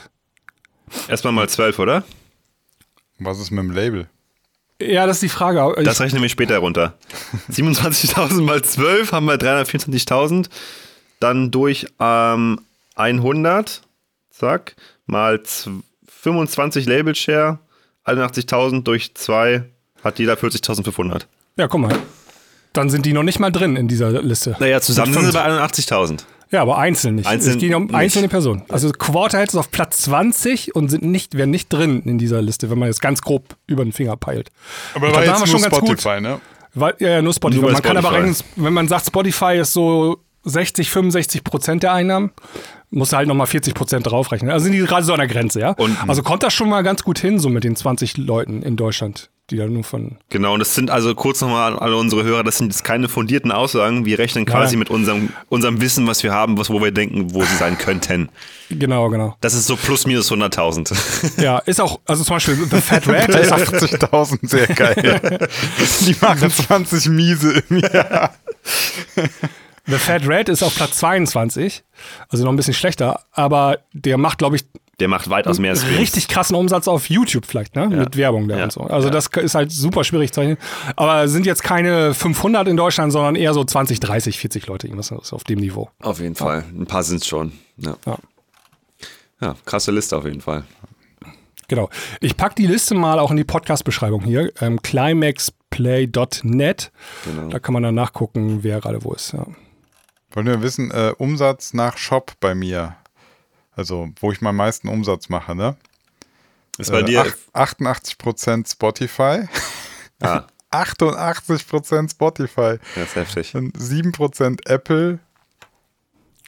[SPEAKER 3] Erstmal mal zwölf, oder?
[SPEAKER 2] Was ist mit dem Label?
[SPEAKER 1] Ja, das ist die Frage. Ich,
[SPEAKER 3] Das rechnen wir später runter. 27.000 mal 12 haben wir 324.000. Dann durch ähm, 100, zack, mal z- 25 Label Share, 81.000 durch 2 hat jeder 40.500.
[SPEAKER 1] ja, guck mal. Dann sind die noch nicht mal drin in dieser Liste.
[SPEAKER 3] Naja, zusammen sind sie bei 81.000.
[SPEAKER 1] Ja, aber einzeln nicht.
[SPEAKER 3] Einzeln
[SPEAKER 1] es geht um
[SPEAKER 3] nicht.
[SPEAKER 1] einzelne Personen. Also Quarterheads ist auf Platz 20 und sind nicht, werden nicht drin in dieser Liste, wenn man jetzt ganz grob über den Finger peilt.
[SPEAKER 2] Aber war jetzt nur
[SPEAKER 1] schon ganz gut.
[SPEAKER 2] Spotify, ne?
[SPEAKER 1] Weil, ja, ja, nur Spotify.
[SPEAKER 3] Nur
[SPEAKER 1] man kann aber
[SPEAKER 3] Spotify.
[SPEAKER 1] rechnen, wenn man sagt, Spotify ist so 60, 65 Prozent der Einnahmen, muss halt nochmal 40 Prozent draufrechnen. Also sind die gerade so an der Grenze, ja?
[SPEAKER 3] Und-
[SPEAKER 1] also kommt das schon mal ganz gut hin, so mit den 20 Leuten in Deutschland, die da nur von.
[SPEAKER 3] Genau, und das sind also kurz nochmal an alle unsere Hörer, das sind jetzt keine fundierten Aussagen. Wir rechnen quasi
[SPEAKER 1] Nein.
[SPEAKER 3] mit unserem, unserem Wissen, was wir haben, was, wo wir denken, wo sie sein könnten.
[SPEAKER 1] Genau, genau.
[SPEAKER 3] Das ist so plus minus 100.000.
[SPEAKER 1] Ja, ist auch, also zum Beispiel The Fat Red
[SPEAKER 2] Bei
[SPEAKER 1] ist auf
[SPEAKER 2] 80.000, sehr geil. Die machen 20 Miese im Jahr.
[SPEAKER 1] The Fat Red ist auf Platz 22, also noch ein bisschen schlechter, aber der macht, glaube ich,
[SPEAKER 3] Der macht weitaus mehr Streams.
[SPEAKER 1] richtig krassen Umsatz auf YouTube vielleicht, ne? Mit Werbung da
[SPEAKER 3] Ja.
[SPEAKER 1] und so. Also das ist halt super schwierig zu rechnen. Aber sind jetzt keine 500 in Deutschland, sondern eher so 20, 30, 40 Leute, irgendwas auf dem Niveau.
[SPEAKER 3] Auf jeden Fall. Ein paar sind es schon. Ja.
[SPEAKER 1] Ja.
[SPEAKER 3] ja, krasse Liste auf jeden Fall.
[SPEAKER 1] Genau. Ich packe die Liste mal auch in die Podcast-Beschreibung hier. Ähm, climaxplay.net.
[SPEAKER 3] Genau.
[SPEAKER 1] Da kann man dann nachgucken, wer gerade wo ist. Ja.
[SPEAKER 2] Wollen wir wissen, äh, Umsatz nach Shop bei mir. Also, wo ich meinen meisten Umsatz mache, ne?
[SPEAKER 3] Ist bei
[SPEAKER 2] Äh,
[SPEAKER 3] dir.
[SPEAKER 2] ach- 88% Spotify.
[SPEAKER 3] Ah,
[SPEAKER 2] 88% Spotify.
[SPEAKER 3] das ist heftig.
[SPEAKER 2] Dann 7% Apple,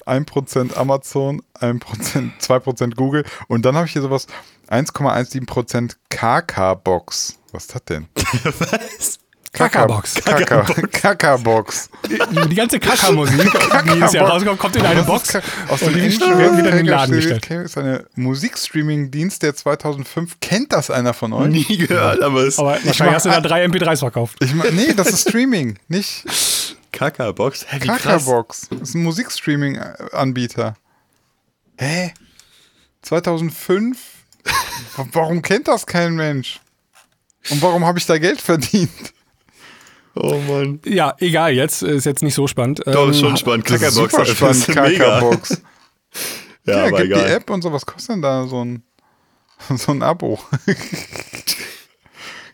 [SPEAKER 2] 1% Amazon, 1%, 2% Google. Und dann habe ich hier sowas 1,17% KK-Box. Was ist das denn?
[SPEAKER 3] Was?
[SPEAKER 1] Kakabox.
[SPEAKER 2] Kaka- Kaka-Box.
[SPEAKER 1] Die, die ganze Kaka-Musik, die jedes Jahr rauskommt, kommt in eine Box.
[SPEAKER 2] ist Aus
[SPEAKER 1] und
[SPEAKER 2] dem
[SPEAKER 1] werden wieder in den Laden gestellt.
[SPEAKER 2] ist eine Musikstreaming-Dienst der 2005. Kennt das einer von euch?
[SPEAKER 3] Nie gehört, aber es
[SPEAKER 1] Aber
[SPEAKER 2] mach
[SPEAKER 1] wahrscheinlich hast du da
[SPEAKER 2] ein-
[SPEAKER 1] drei MP3s verkauft.
[SPEAKER 2] Ich nee, das ist Streaming, nicht
[SPEAKER 3] Kaka-Box. Hä, wie.
[SPEAKER 2] Kakabox. Das ist ein Musikstreaming-Anbieter. Hä? 2005? W- Warum kennt das kein Mensch? Und warum habe ich da Geld verdient?
[SPEAKER 3] Oh Mann.
[SPEAKER 1] Ja, egal, jetzt ist jetzt nicht so spannend.
[SPEAKER 3] Doch,
[SPEAKER 1] Ähm,
[SPEAKER 3] ist schon spannend. Kakabox.
[SPEAKER 2] super
[SPEAKER 3] das
[SPEAKER 2] spannend. Kakabox.
[SPEAKER 3] Ja,
[SPEAKER 2] Ja,
[SPEAKER 3] aber
[SPEAKER 2] gib die
[SPEAKER 3] egal.
[SPEAKER 2] App und so. Was kostet denn da so ein, so ein Abo?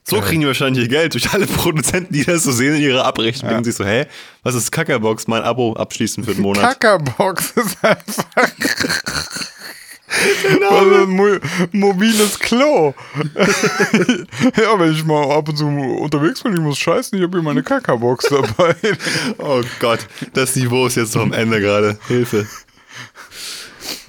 [SPEAKER 3] So kriegen die wahrscheinlich ihr Geld durch alle Produzenten, die das so sehen in ihrer Abrechnung. Denken sich so, hä, was ist Kakabox? Mein Abo abschließen für den Monat.
[SPEAKER 2] Kakabox ist einfach. Also ein mo mobiles Klo. ja, wenn ich mal ab und zu unterwegs bin, ich muss scheißen, ich habe hier meine Kakabox dabei.
[SPEAKER 3] oh Gott, das Niveau ist jetzt noch am Ende gerade. Hilfe.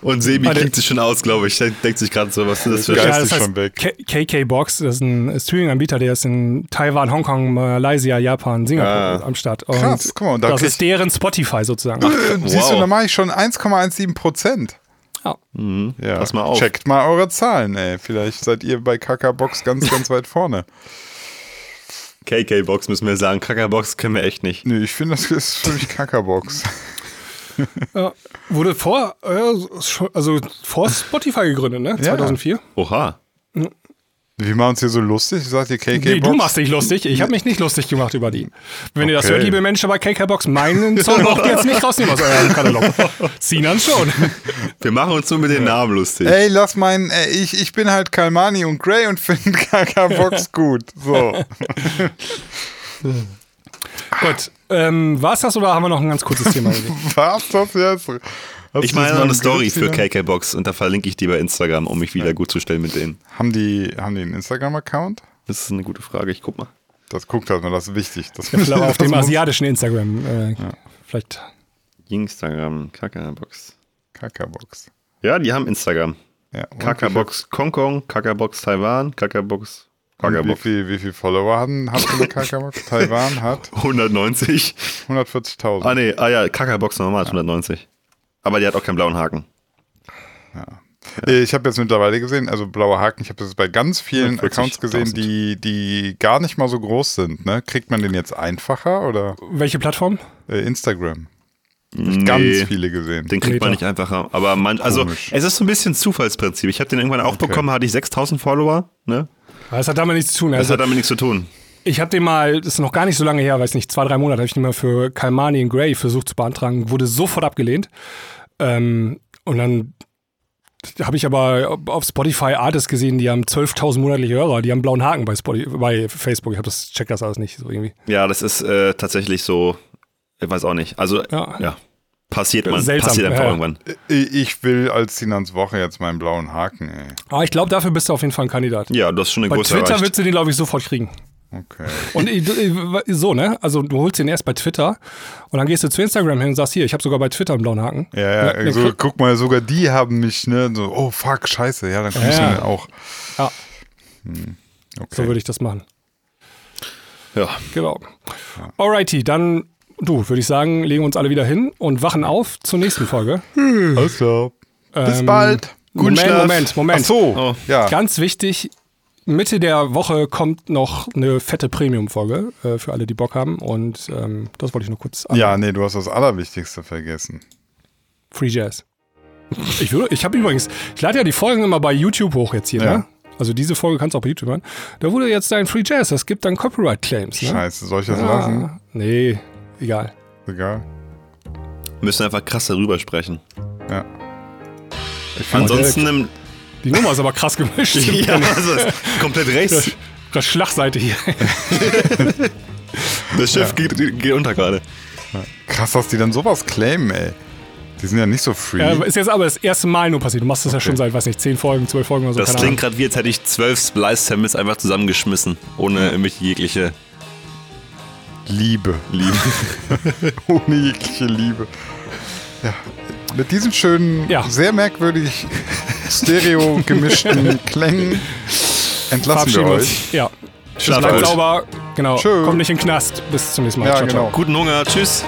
[SPEAKER 3] Und Sebi
[SPEAKER 1] Warte.
[SPEAKER 3] klingt sich schon aus, glaube ich. Denkt sich gerade so, was ist das für.
[SPEAKER 1] Ja, das heißt
[SPEAKER 2] schon weg.
[SPEAKER 1] K- KK Box, das ist ein Streaming-Anbieter, der ist in Taiwan, Hongkong, Malaysia, Japan, Singapur
[SPEAKER 3] Ah.
[SPEAKER 1] am Start. Und
[SPEAKER 2] Krass, guck mal, und da
[SPEAKER 1] das ist deren Spotify sozusagen.
[SPEAKER 2] Siehst du,
[SPEAKER 3] wow.
[SPEAKER 2] da mache ich schon 1,17 Prozent.
[SPEAKER 1] Ja.
[SPEAKER 2] Ja,
[SPEAKER 3] Pass mal auf.
[SPEAKER 2] Checkt mal eure Zahlen, ey. Vielleicht seid ihr bei Kakabox ganz, ganz weit vorne.
[SPEAKER 3] KK-Box müssen wir sagen. Kakabox können wir echt nicht.
[SPEAKER 2] Nee, ich finde, das ist für mich Kakabox.
[SPEAKER 1] Ja, wurde vor, äh, also vor Spotify gegründet, ne? 2004.
[SPEAKER 3] Oha.
[SPEAKER 2] Wir machen uns hier so lustig. Sagt ihr KK-Box?
[SPEAKER 1] Nee, du machst dich lustig. Ich habe mich nicht lustig gemacht über die. Wenn ihr das
[SPEAKER 2] Okay.
[SPEAKER 1] hört, liebe Menschen bei KK Box, meinen Song braucht ihr jetzt nicht rausnehmen aus eurem Katalog. Sinan schon.
[SPEAKER 3] Wir machen uns nur mit den Namen lustig.
[SPEAKER 2] Ey, lass meinen, ey, ich, ich bin halt Kalmani und Grey und finde Kakabox gut. So.
[SPEAKER 1] Gut. Ähm, war's das oder haben wir noch ein ganz kurzes Thema?
[SPEAKER 2] Was das jetzt?
[SPEAKER 3] Ich meine eine Story für? KK-Box und da verlinke ich die bei Instagram, um mich wieder gut zu stellen mit denen.
[SPEAKER 2] Haben die, haben die einen Instagram-Account?
[SPEAKER 3] Das ist eine gute Frage. Ich guck mal.
[SPEAKER 2] Das guckt halt mal, das ist wichtig. Das,
[SPEAKER 1] Vielleicht auf
[SPEAKER 2] das
[SPEAKER 1] dem
[SPEAKER 2] muss-
[SPEAKER 1] asiatischen Instagram. Äh, Vielleicht.
[SPEAKER 3] Instagram, KK-Box.
[SPEAKER 2] Kakabox.
[SPEAKER 3] Ja, die haben Instagram.
[SPEAKER 2] Ja, und
[SPEAKER 3] KK-Box Hongkong, KK-Box Taiwan, KK-Box
[SPEAKER 2] Wie, viel- wie viel, Follower haben, hat so eine Kakabox? Taiwan hat
[SPEAKER 3] 190.
[SPEAKER 2] 140.000.
[SPEAKER 3] Ah nee, ah ja, KK-Box normal hat 190. Aber die hat auch keinen blauen Haken.
[SPEAKER 2] Äh, Ich habe jetzt mittlerweile gesehen, also blaue Haken, ich habe das bei ganz vielen
[SPEAKER 3] 140.000.
[SPEAKER 2] Accounts gesehen, die, die gar nicht mal so groß sind. Ne? Kriegt man den jetzt einfacher oder
[SPEAKER 1] Welche Plattform?
[SPEAKER 2] äh, Instagram?
[SPEAKER 3] Nee.
[SPEAKER 2] ganz viele gesehen.
[SPEAKER 3] Den kriegt man nicht einfacher. Aber man, also
[SPEAKER 2] Komisch.
[SPEAKER 3] es ist so ein bisschen Zufallsprinzip. Ich habe den irgendwann auch bekommen, hatte ich 6000 Follower. Ne?
[SPEAKER 1] Das hat damit nichts zu tun.
[SPEAKER 3] Das
[SPEAKER 1] Also,
[SPEAKER 3] hat damit nichts zu tun.
[SPEAKER 1] Ich habe den mal, das ist noch gar nicht so lange her, weiß nicht, zwei, drei Monate, habe ich den mal für Kalmani in Grey versucht zu beantragen, wurde sofort abgelehnt. Ähm, und dann habe ich aber auf Spotify Artists gesehen, die haben 12.000 monatliche Hörer, die haben blauen Haken bei, Spotify, bei Facebook. Ich habe das, check das alles nicht so irgendwie.
[SPEAKER 3] Ja, das ist äh, tatsächlich so, ich weiß auch nicht. Also,
[SPEAKER 1] Ja.
[SPEAKER 3] ja. Passiert man,
[SPEAKER 1] Seltsam,
[SPEAKER 3] passiert einfach
[SPEAKER 1] ja,
[SPEAKER 3] irgendwann.
[SPEAKER 2] Ich will als Sinans Woche jetzt meinen blauen Haken, ey.
[SPEAKER 1] Aber ich glaube, dafür bist du auf jeden Fall ein Kandidat.
[SPEAKER 3] Ja, du hast schon eine
[SPEAKER 1] Bei
[SPEAKER 3] Größe
[SPEAKER 1] Twitter
[SPEAKER 3] erreicht.
[SPEAKER 1] willst du den, glaube ich, sofort kriegen.
[SPEAKER 2] Okay.
[SPEAKER 1] Und so, ne? Also du holst den erst bei Twitter und dann gehst du zu Instagram hin und sagst, hier, ich habe sogar bei Twitter einen blauen Haken.
[SPEAKER 2] Ja, ja, so,
[SPEAKER 1] krieg-
[SPEAKER 2] guck mal, sogar die haben mich, ne, so, oh fuck, scheiße, ja, dann kommst
[SPEAKER 1] Ja.
[SPEAKER 2] du dann auch.
[SPEAKER 1] Ja.
[SPEAKER 2] Okay.
[SPEAKER 1] So würde ich das machen.
[SPEAKER 3] Ja.
[SPEAKER 1] Genau. Alrighty, dann, du, würde ich sagen, legen wir uns alle wieder hin und wachen auf zur nächsten Folge.
[SPEAKER 2] Alles klar. Bis
[SPEAKER 1] Ähm,
[SPEAKER 2] bald.
[SPEAKER 1] Moment,
[SPEAKER 3] Schlaf.
[SPEAKER 1] Moment, Moment.
[SPEAKER 2] Ach so,
[SPEAKER 3] Oh.
[SPEAKER 2] ja.
[SPEAKER 1] Ganz wichtig, Mitte der Woche kommt noch eine fette Premium-Folge äh, für alle, die Bock haben. Und ähm, das wollte ich nur kurz an.
[SPEAKER 2] Ja, nee, du hast das Allerwichtigste vergessen.
[SPEAKER 1] Free Jazz. Ich, würde- ich habe übrigens, ich lade ja die Folgen immer bei YouTube hoch jetzt hier,
[SPEAKER 2] Ja.
[SPEAKER 1] ne? Also diese Folge kannst du auch bei YouTube hören. Da wurde jetzt dein Free Jazz, das gibt dann Copyright-Claims, ne?
[SPEAKER 2] Scheiße, soll ich das
[SPEAKER 1] Ah,
[SPEAKER 2] lassen?
[SPEAKER 1] nee, egal.
[SPEAKER 2] Egal.
[SPEAKER 3] Müssen einfach krass darüber sprechen.
[SPEAKER 2] Ja.
[SPEAKER 3] Ansonsten im.
[SPEAKER 1] Die Nummer ist aber krass gemischt.
[SPEAKER 3] ja, also komplett rechts.
[SPEAKER 1] Das Schlagseite hier.
[SPEAKER 3] Das Schiff geht, geht unter gerade.
[SPEAKER 2] krass, dass die dann sowas claimen, ey. Die sind ja nicht so free.
[SPEAKER 1] Ja, ist jetzt aber das erste Mal nur passiert. Du machst das ja schon seit, weiß nicht, zehn Folgen, zwölf Folgen oder so.
[SPEAKER 3] Das
[SPEAKER 1] keine
[SPEAKER 3] klingt gerade wie, als hätte ich zwölf Splice-Samples einfach zusammengeschmissen. Ohne irgendwelche jegliche
[SPEAKER 2] Liebe.
[SPEAKER 3] Liebe.
[SPEAKER 2] Ohne jegliche Liebe. Ja. Mit diesen schönen,
[SPEAKER 1] Ja.
[SPEAKER 2] sehr merkwürdig stereo gemischten Klängen entlassen wir euch.
[SPEAKER 1] uns. Ja.
[SPEAKER 3] Schlaf
[SPEAKER 1] Bleibt
[SPEAKER 3] gut.
[SPEAKER 1] sauber. Genau.
[SPEAKER 2] Tschö.
[SPEAKER 1] Kommt nicht in den Knast. Bis zum nächsten Mal.
[SPEAKER 2] Ja,
[SPEAKER 1] ciao, ciao.
[SPEAKER 2] genau.
[SPEAKER 3] Guten Hunger. Tschüss.